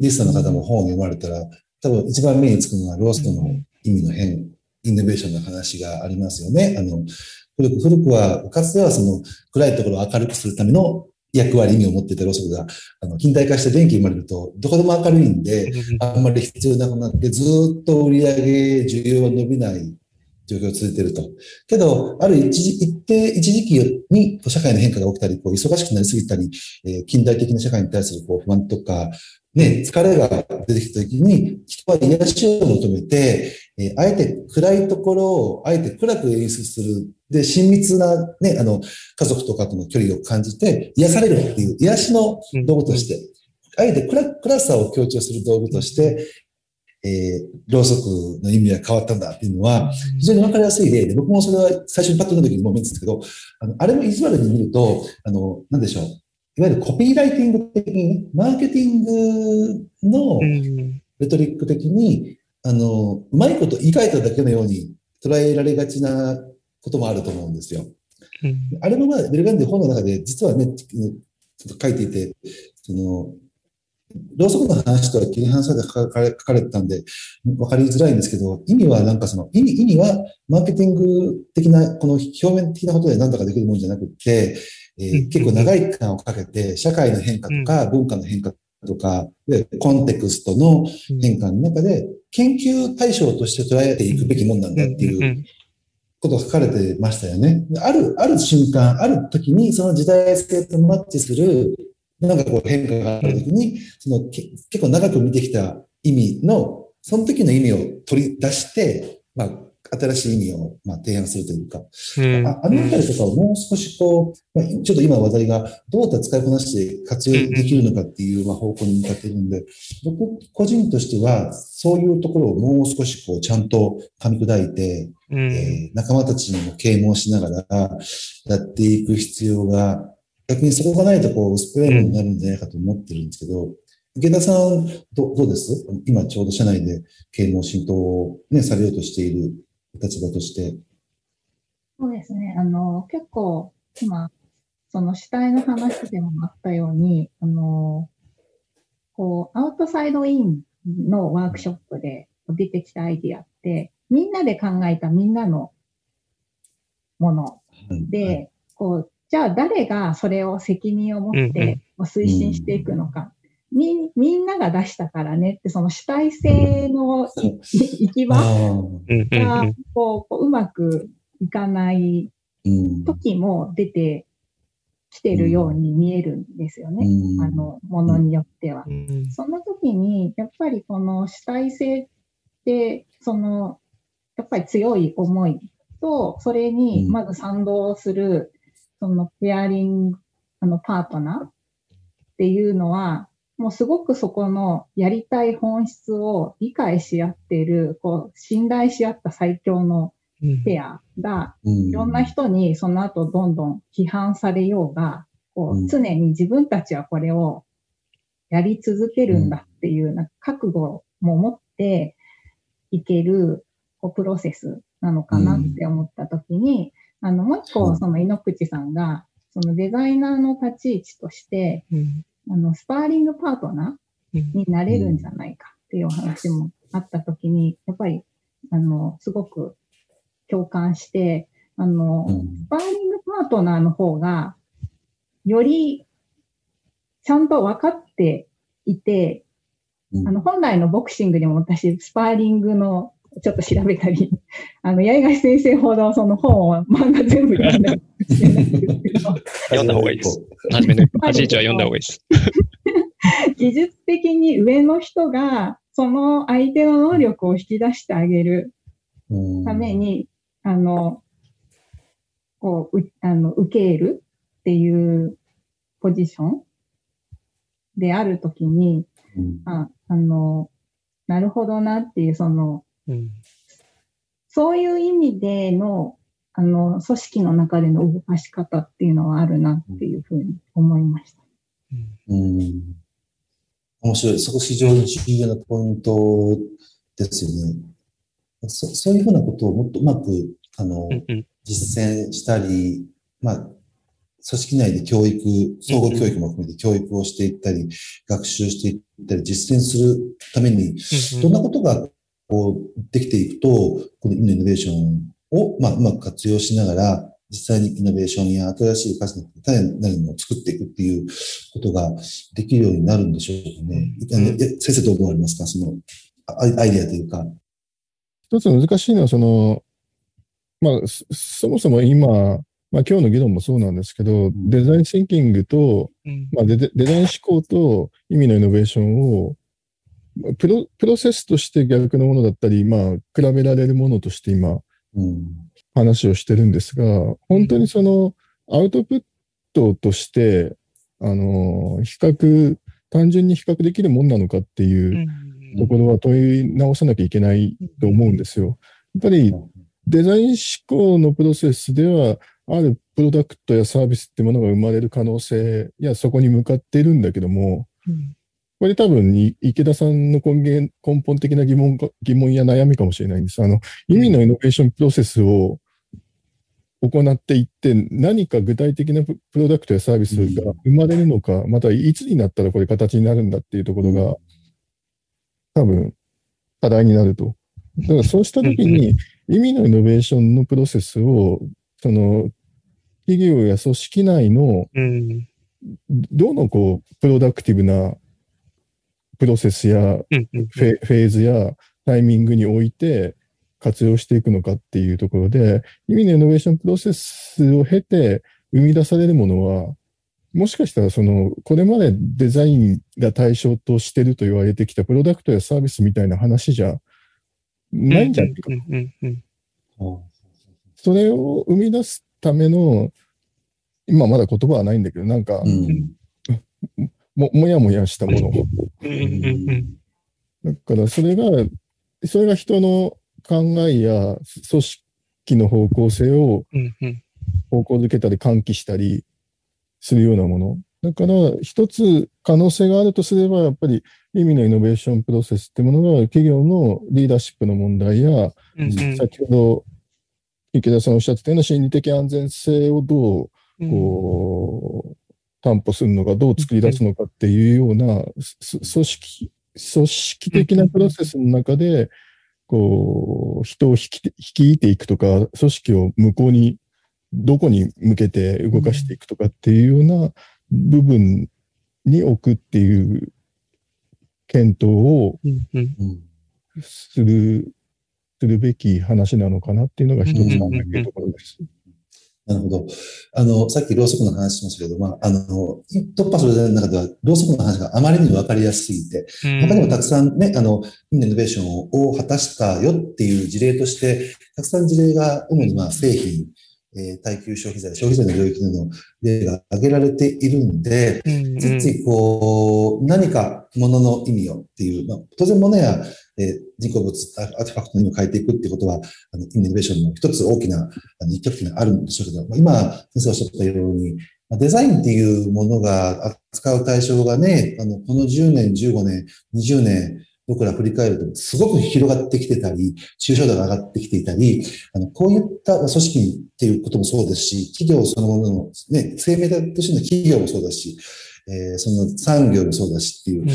リスナーの方も本を読まれたら、多分一番目につくのはろうそくの意味の変、イノベーションの話がありますよね。あの、古く、古くは、かつてはその暗いところを明るくするための役割、意味を持っていたろうそくが、あの、近代化して電気生まれると、どこでも明るいんで、あんまり必要なくなって、ずーっと売り上げ、需要が伸びない状況が続いていると。けど、ある一時、一定、一時期に社会の変化が起きたり、こう忙しくなりすぎたり、えー近代的な社会に対するこう不満とか、ね、疲れが出てきたときに、人は癒しを求めて、えーあえて暗いところを、あえて暗く演出する。で、親密なね、あの、家族とかとの距離を感じて、癒されるっていう、癒しの道具として、あえて暗暗さを強調する道具として、えー、ろうそくの意味が変わったんだっていうのは、非常にわかりやすい例で、僕もそれは最初にパッと見た時にもう見てたんですけど、あの、あれも意地悪に見ると、あの、なんでしょう。いわゆるコピーライティング的に、マーケティングのレトリック的に、あの、うまいこと言い換えただけのように捉えられがちなこともあると思うんですよ。あれもまあ、ベルガンディ本の中で実はね、ちょっと書いていて、その、ろうそくの話とは切り離されて書かれてたんで、わかりづらいんですけど、意味はなんかその、意味、意味はマーケティング的な、この表面的なことで何だかできるもんじゃなくって、えー結構長い期間をかけて、社会の変化とか文化の変化ととか、コンテクストの変化の中で、研究対象として捉えていくべきもんなんだっていううん。ことが書かれてましたよね。ある、ある瞬間、ある時に、その時代性とマッチする、なんかこう変化がある時に、そのけ結構長く見てきた意味の、その時の意味を取り出して、まあ、新しい意味を、まあ、提案するというか、うん。ああのあたりとかをもう少しこう、まあ、ちょっと今話題がどうやったら使いこなして活用できるのかっていうまあ方向に向かっているんで、僕個人としてはそういうところをもう少しこうちゃんと噛み砕いて、うん。えー仲間たちにも啓蒙しながらやっていく必要が、逆にそこがないとこう薄っぺらいものになるんじゃないかと思ってるんですけど、池田さん、どどうです？今ちょうど社内で啓蒙浸透を、ね、されようとしている立場として。そうですね。あの、結構、今、その主体の話でもあったように、あの、こう、アウトサイドインのワークショップで出てきたアイディアって、みんなで考えたみんなのものうんで、こう、じゃあ誰がそれを責任を持って推進していくのか。み、みんなが出したからねって、その主体性のい行き場がうん、こう、こううまくいかないうん。時も出てきてるように見えるんですよね。うんあ、の、ものによっては。うんその時に、やっぱりこの主体性って、その、やっぱり強い思いと、それにうんまず賛同する、そのペアリング、あの、パートナーっていうのは、もうすごくそこのやりたい本質を理解し合っている、こう、信頼し合った最強のペアが、いいろんな人にその後どんどん批判されようが、こう常に自分たちはこれをやり続けるんだっていうなんか覚悟も持っていけるこうプロセスなのかなって思ったときに、あの、もう一うん個その井ノ口さんが、そのデザイナーの立ち位置として、うんあの、スパーリングパートナーうん。になれるんじゃないかっていうお話もあったときに、やっぱり、あの、すごく共感して、あの、うん。スパーリングパートナーの方が、より、ちゃんと分かっていて、うん。あの、本来のボクシングでも私、スパーリングの、ちょっと調べたり、あの、八重樫先生ほどその本を、漫画全部読んだりしてないんですけど、読んだ方がいいです。初めの一歩、8日は読んだ方がいいです。技術的に上の人が、その相手の能力を引き出してあげるうんため、に、あの、こう、うあの、受けるっていうポジションであるときに、うんああの、なるほどなっていう、その、うんそういう意味での、あの、組織の中での動かし方っていうのはあるなっていうふうに思いました。うんうん面白い。そこ非常に重要なポイントですよね。そそういうふうなことをもっとうまく、あの、うんうん実践したり、まあ、組織内で教育、総合教育も含めて教育をしていったり、学習していったり、実践するために、どんなことがこうできていくと、このイノベーションを、まあ、うまく活用しながら、実際にイノベーションや新しい価値の種なるものを作っていくっていうことができるようになるんでしょうかね。うんえ先生どう思われますか？そのあアイアイデアというか。一つ難しいのは、その、まあ、そそもそも今、まあ今日の議論もそうなんですけど、んデザインシンキングと、うんまあデザデザイン思考と意味のイノベーションを、まあプロプロセスとして逆のものだったり、まあ比べられるものとして今うん。話をしてるんですが、本当にそのアウトプットとして、あの、比較、単純に比較できるもんなのかっていううところは問い直さなきゃいけないと思うんですよ。やっぱりデザイン思考のプロセスでは、あるプロダクトやサービスってものが生まれる可能性やそこに向かっているんだけども、うんこれ多分い池田さんの根源根本的な疑問か疑問や悩みかもしれないんです。あの、意味のイノベーションプロセスを行っていって、何か具体的なププロダクトやサービスが生まれるのか、またいつになったらこれ形になるんだっていうところが、多分課題になると。だからそうしたときに、意味のイノベーションのプロセスを、その、企業や組織内のうん。どのこう、プロダクティブなプロセスやフェーズやタイミングにおいて活用していくのかっていうところで、意味のイノベーションプロセスを経て生み出されるものは、もしかしたらその、これまでデザインが対象としてると言われてきたプロダクトやサービスみたいな話じゃないんじゃないか。うんうんうんそれを生み出すための、今まだ言葉はないんだけど、なんか、うん。も、もやもやしたもの。だからそれが、それが人の考えや組織の方向性を方向づけたり喚起したりするようなもの。だから一つ可能性があるとすれば、やっぱり意味のイノベーションプロセスってものが企業のリーダーシップの問題や、先ほど池田さんおっしゃってたような心理的安全性をどうこう、担保するのか、どう作り出すのかっていうような、す組織、組織的なプロセスの中で、こう、人を引き、率いていくとか、組織を向こうに、どこに向けて動かしていくとかっていうような部分に置くっていう検討をする、するべき話なのかなっていうのが一つなんだけいうところです。なるほど。あの、さっきろうそくの話しましたけど、まあ、あの、突破する中では、ろうそくの話があまりにも分かりやすすぎて、他にもたくさんね、あの、イノベーションを果たしたよっていう事例として、たくさん事例が主にまあ製品、えー耐久消費財、消費財の領域での例が挙げられているんで、うんついついこう、何か物の意味をっていう、まあ、当然物や、えー人工物、アーティファクトの意味を変えていくっていうことは、あの、イノベーションの一つ大きな、あの、一極点があるんでしょうけど、まあ、今、先生おっしゃったように、まあデザインっていうものが扱う対象がね、あの、この10年、15年、20年、僕ら振り返ると、すごく広がってきてたり、抽象度が上がってきていたり、あの、こういった組織っていうこともそうですし、企業そのものの、ね、生命体としての企業もそうだし、えーその産業もそうだしっていう、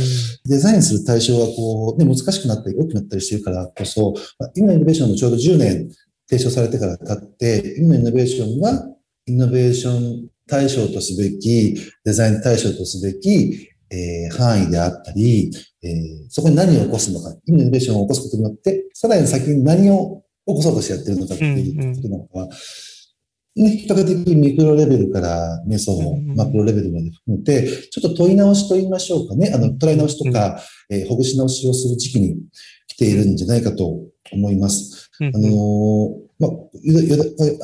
デザインする対象がこう、ね、難しくなったり、大きくなったりしているからこそ、まあ今のイノベーションのちょうど10年提唱されてから経って、今のイノベーションは、イノベーション対象とすべき、デザイン対象とすべき、えー範囲であったり、えーそこに何を起こすのか、今のイノベーションを起こすことによって、さらに先に何を起こそうとしてやってるのかっていうことなのか。は、ね、比較的ミクロレベルからメソうんうんマクロレベルまで含めて、ちょっと問い直しと言いましょうかね、あの、捉え直しとか、えーほぐし直しをする時期に来ているんじゃないかと思います。うんあのーま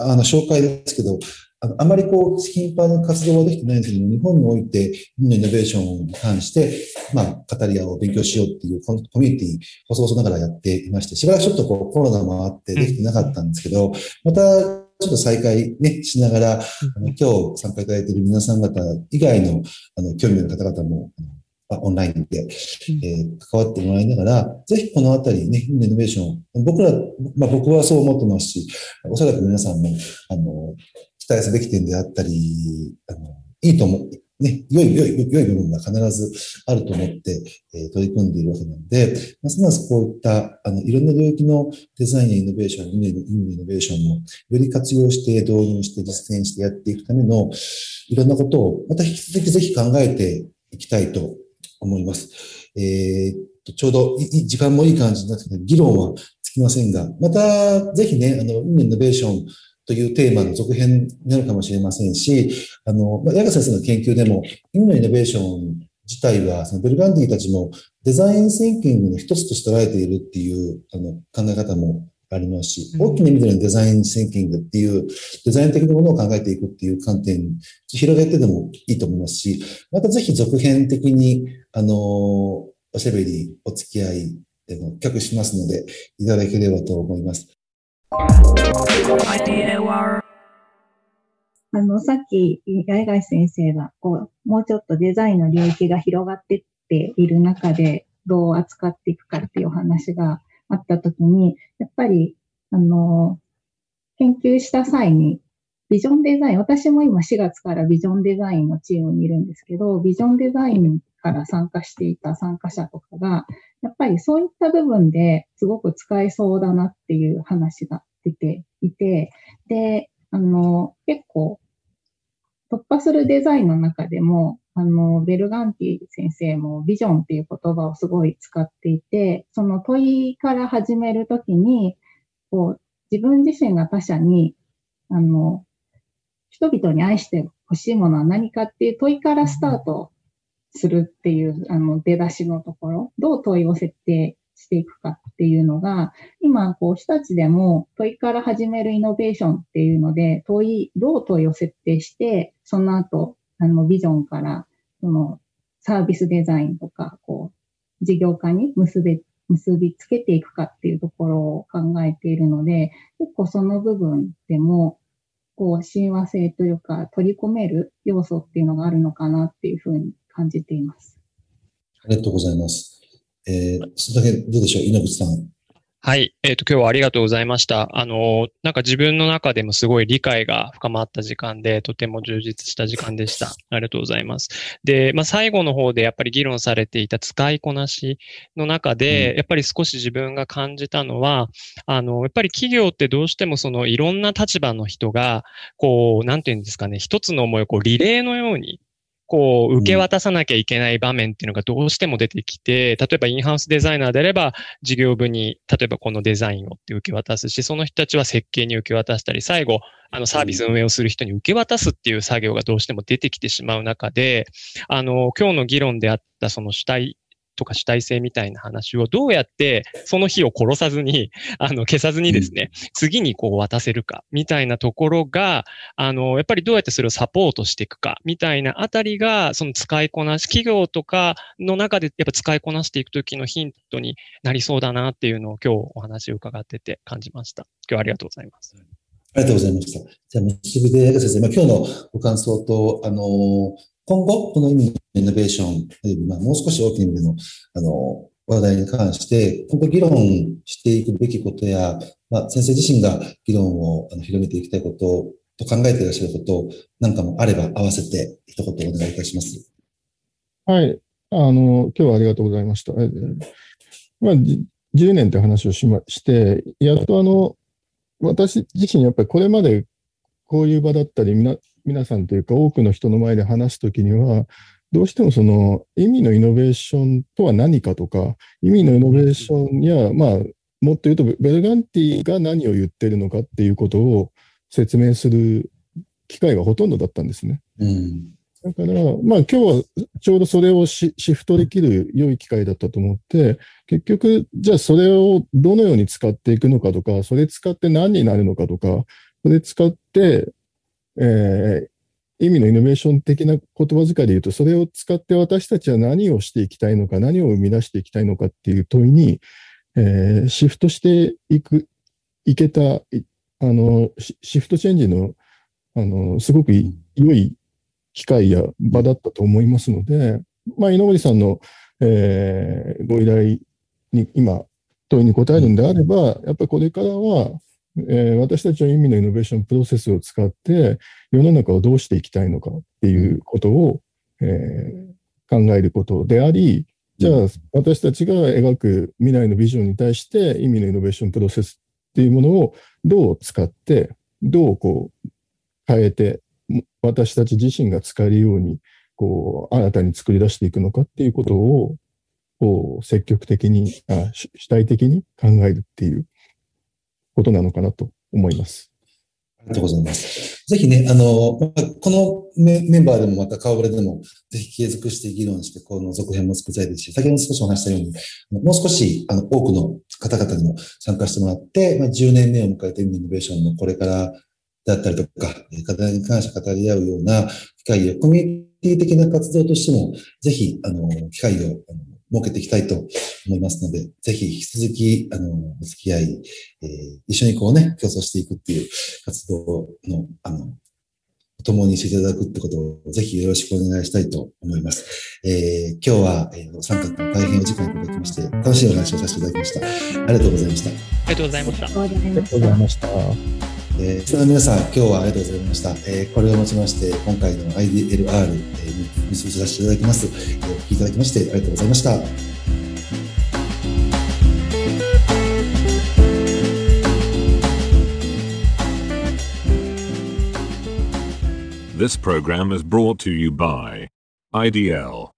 あ、あの、紹介ですけど、あのあまりこう、頻繁に活動はできてないんですけども、日本において、イノベーションに関して、まあ、語り合おう、勉強しようっていうコミュニティ、細々ながらやっていまして、しばらくちょっとこう、コロナもあってできてなかったんですけど、また、ちょっと再開ね、しながら、あの今日参加いただいている皆さん方以外の、あの、興味のある方々も、オンラインで、えー関わってもらいながら、ぜひこのあたりね、イノベーション、僕ら、まあ僕はそう思ってますし、おそらく皆さんも、あの、期待すべき点であったり、あの、いいと思う、ね、良い、良い、良い部分が必ずあると思って、えー取り組んでいるわけなので、ますますこういった、あの、いろんな領域のデザインやイノベーション、イノベーションも、より活用して、導入して、実践してやっていくための、いろんなことを、また引き続きぜひ考えていきたいと思います。えーっと、ちょうどいい時間もいい感じになってきて、議論はつきませんが、また、ぜひね、あの、イノベーションというテーマの続編になるかもしれませんし、あの、まあ、矢賀先生の研究でも、今のイノベーション自体は、そのベルガンディたちもデザインシンキングの一つとして捉えているっていう、あの、考え方もありますし、大きな意味でのデザインシンキングっていう、デザイン的なものを考えていくっていう観点、広げてでもいいと思いますし、またぜひ続編的に、あの、おしゃべり、お付き合い、でも企画しますので、いただければと思います。あの、さっき、八重貝先生が、こう、もうちょっとデザインの領域が広がってっている中で、どう扱っていくかっていうお話があったときに、やっぱり、あの、研究した際に、ビジョンデザイン、私も今4月からビジョンデザインのチームにいるんですけど、ビジョンデザインから参加していた参加者とかが、やっぱりそういった部分ですごく使えそうだなっていう話が出ていて、で、あの、結構、突破するデザインの中でも、あの、ベルガンティ先生もビジョンっていう言葉をすごい使っていて、その問いから始めるときに、こう、自分自身が他者に、あの、人々に愛してほしいものは何かっていう問いからスタートするっていう、あの、出だしのところ、どう問いを設定していくかっていうのが、今、こう、日立でも問いから始めるイノベーションっていうので、問い、どう問いを設定して、その後、あの、ビジョンから、その、サービスデザインとか、こう、事業化に結び、結びつけていくかっていうところを考えているので、結構その部分でも、こう、親和性というか、取り込める要素っていうのがあるのかなっていうふうに感じています。ありがとうございます。えー、それだけどうでしょう、稲口さん。はい。えっ、ー、と、今日はありがとうございました。あの、なんか自分の中でもすごい理解が深まった時間で、とても充実した時間でした。ありがとうございます。で、まあ、最後の方でやっぱり議論されていた使いこなしの中で、うん、やっぱり少し自分が感じたのは、あの、やっぱり企業ってどうしてもそのいろんな立場の人が、こう、なんていうんですかね、一つの思いをこうリレーのようにこう、受け渡さなきゃいけない場面っていうのがどうしても出てきて、例えばインハウスデザイナーであれば、事業部に、例えばこのデザインをって受け渡すし、その人たちは設計に受け渡したり、最後、あのサービス運営をする人に受け渡すっていう作業がどうしても出てきてしまう中で、あの、今日の議論であったその主体とか主体性みたいな話をどうやってその日を殺さずに、あの、消さずにですね、うん、次にこう渡せるか、みたいなところが、あの、やっぱりどうやってそれをサポートしていくか、みたいなあたりが、その使いこなし、企業とかの中でやっぱ使いこなしていくときのヒントになりそうだなっていうのを今日お話を伺ってて感じました。今日はありがとうございます。ありがとうございました。じゃあ、結びで、先生、まあ、今日のご感想と、あの今後、この意味のイノベーション、まあ、もう少し大きな意味での、あの、話題に関して、今後議論していくべきことや、まあ、先生自身が議論を広めていきたいことと考えていらっしゃることなんかもあれば、合わせて一言お願いいたします。はい。あの、今日はありがとうございました。まあ、10年って話をしまして、やっとあの、私自身やっぱりこれまでこういう場だったり、皆さんというか多くの人の前で話すときには、どうしてもその意味のイノベーションとは何かとか、意味のイノベーションや、まあ、もっと言うと、ベルガンティが何を言ってるのかっていうことを説明する機会がほとんどだったんですね。うん、だから、まあ今日はちょうどそれをシフトできる良い機会だったと思って、結局、じゃあそれをどのように使っていくのかとか、それ使って何になるのかとか、それ使ってえー、意味のイノベーション的な言葉遣いで言うと、それを使って私たちは何をしていきたいのか、何を生み出していきたいのかっていう問いに、えー、シフトしていく、いけた、あの、シフトチェンジの、あの、すごく良い機会や場だったと思いますので、まあ、井上さんの、えー、ご依頼に今、問いに答えるんであれば、やっぱりこれからは、えー、私たちは意味のイノベーションプロセスを使って世の中をどうしていきたいのかっていうことを、えー、考えることであり、じゃあ私たちが描く未来のビジョンに対して意味のイノベーションプロセスっていうものをどう使って、どうこう変えて、私たち自身が使えるように、こう、新たに作り出していくのかっていうことを、こう、積極的に、あ主体的に考えるっていうことなのかなと思います。ありがとうございます。ぜひね、あの、このメンバーでもまた顔ぶれでも、ぜひ継続して議論して、この続編も作りたいですし、先ほど少しお話したように、もう少し、あの、多くの方々にも参加してもらって、まあ、10年目を迎えてイノベーションのこれからだったりとか、課題に関して語り合うような機会を、コミュニティ的な活動としても、ぜひ、あの、機会を、あの設けていきたいと思いますので、ぜひ引き続き、あの、お付き合い、えー、一緒にこうね、競争していくっていう活動の、あの、共にしていただくってことをぜひよろしくお願いしたいと思います。えー、今日は、えー、お三方大変お時間いただきまして、楽しいお話をさせていただきました。ありがとうございました。ありがとうございました。ありがとうございました。えー、その皆さん、今日はありがとうございました。えー、これをもちまして、今回の IDLR、えー、見通しさせていただきます。えー、お聞きいただきましてありがとうございました。This program is brought to you by IDL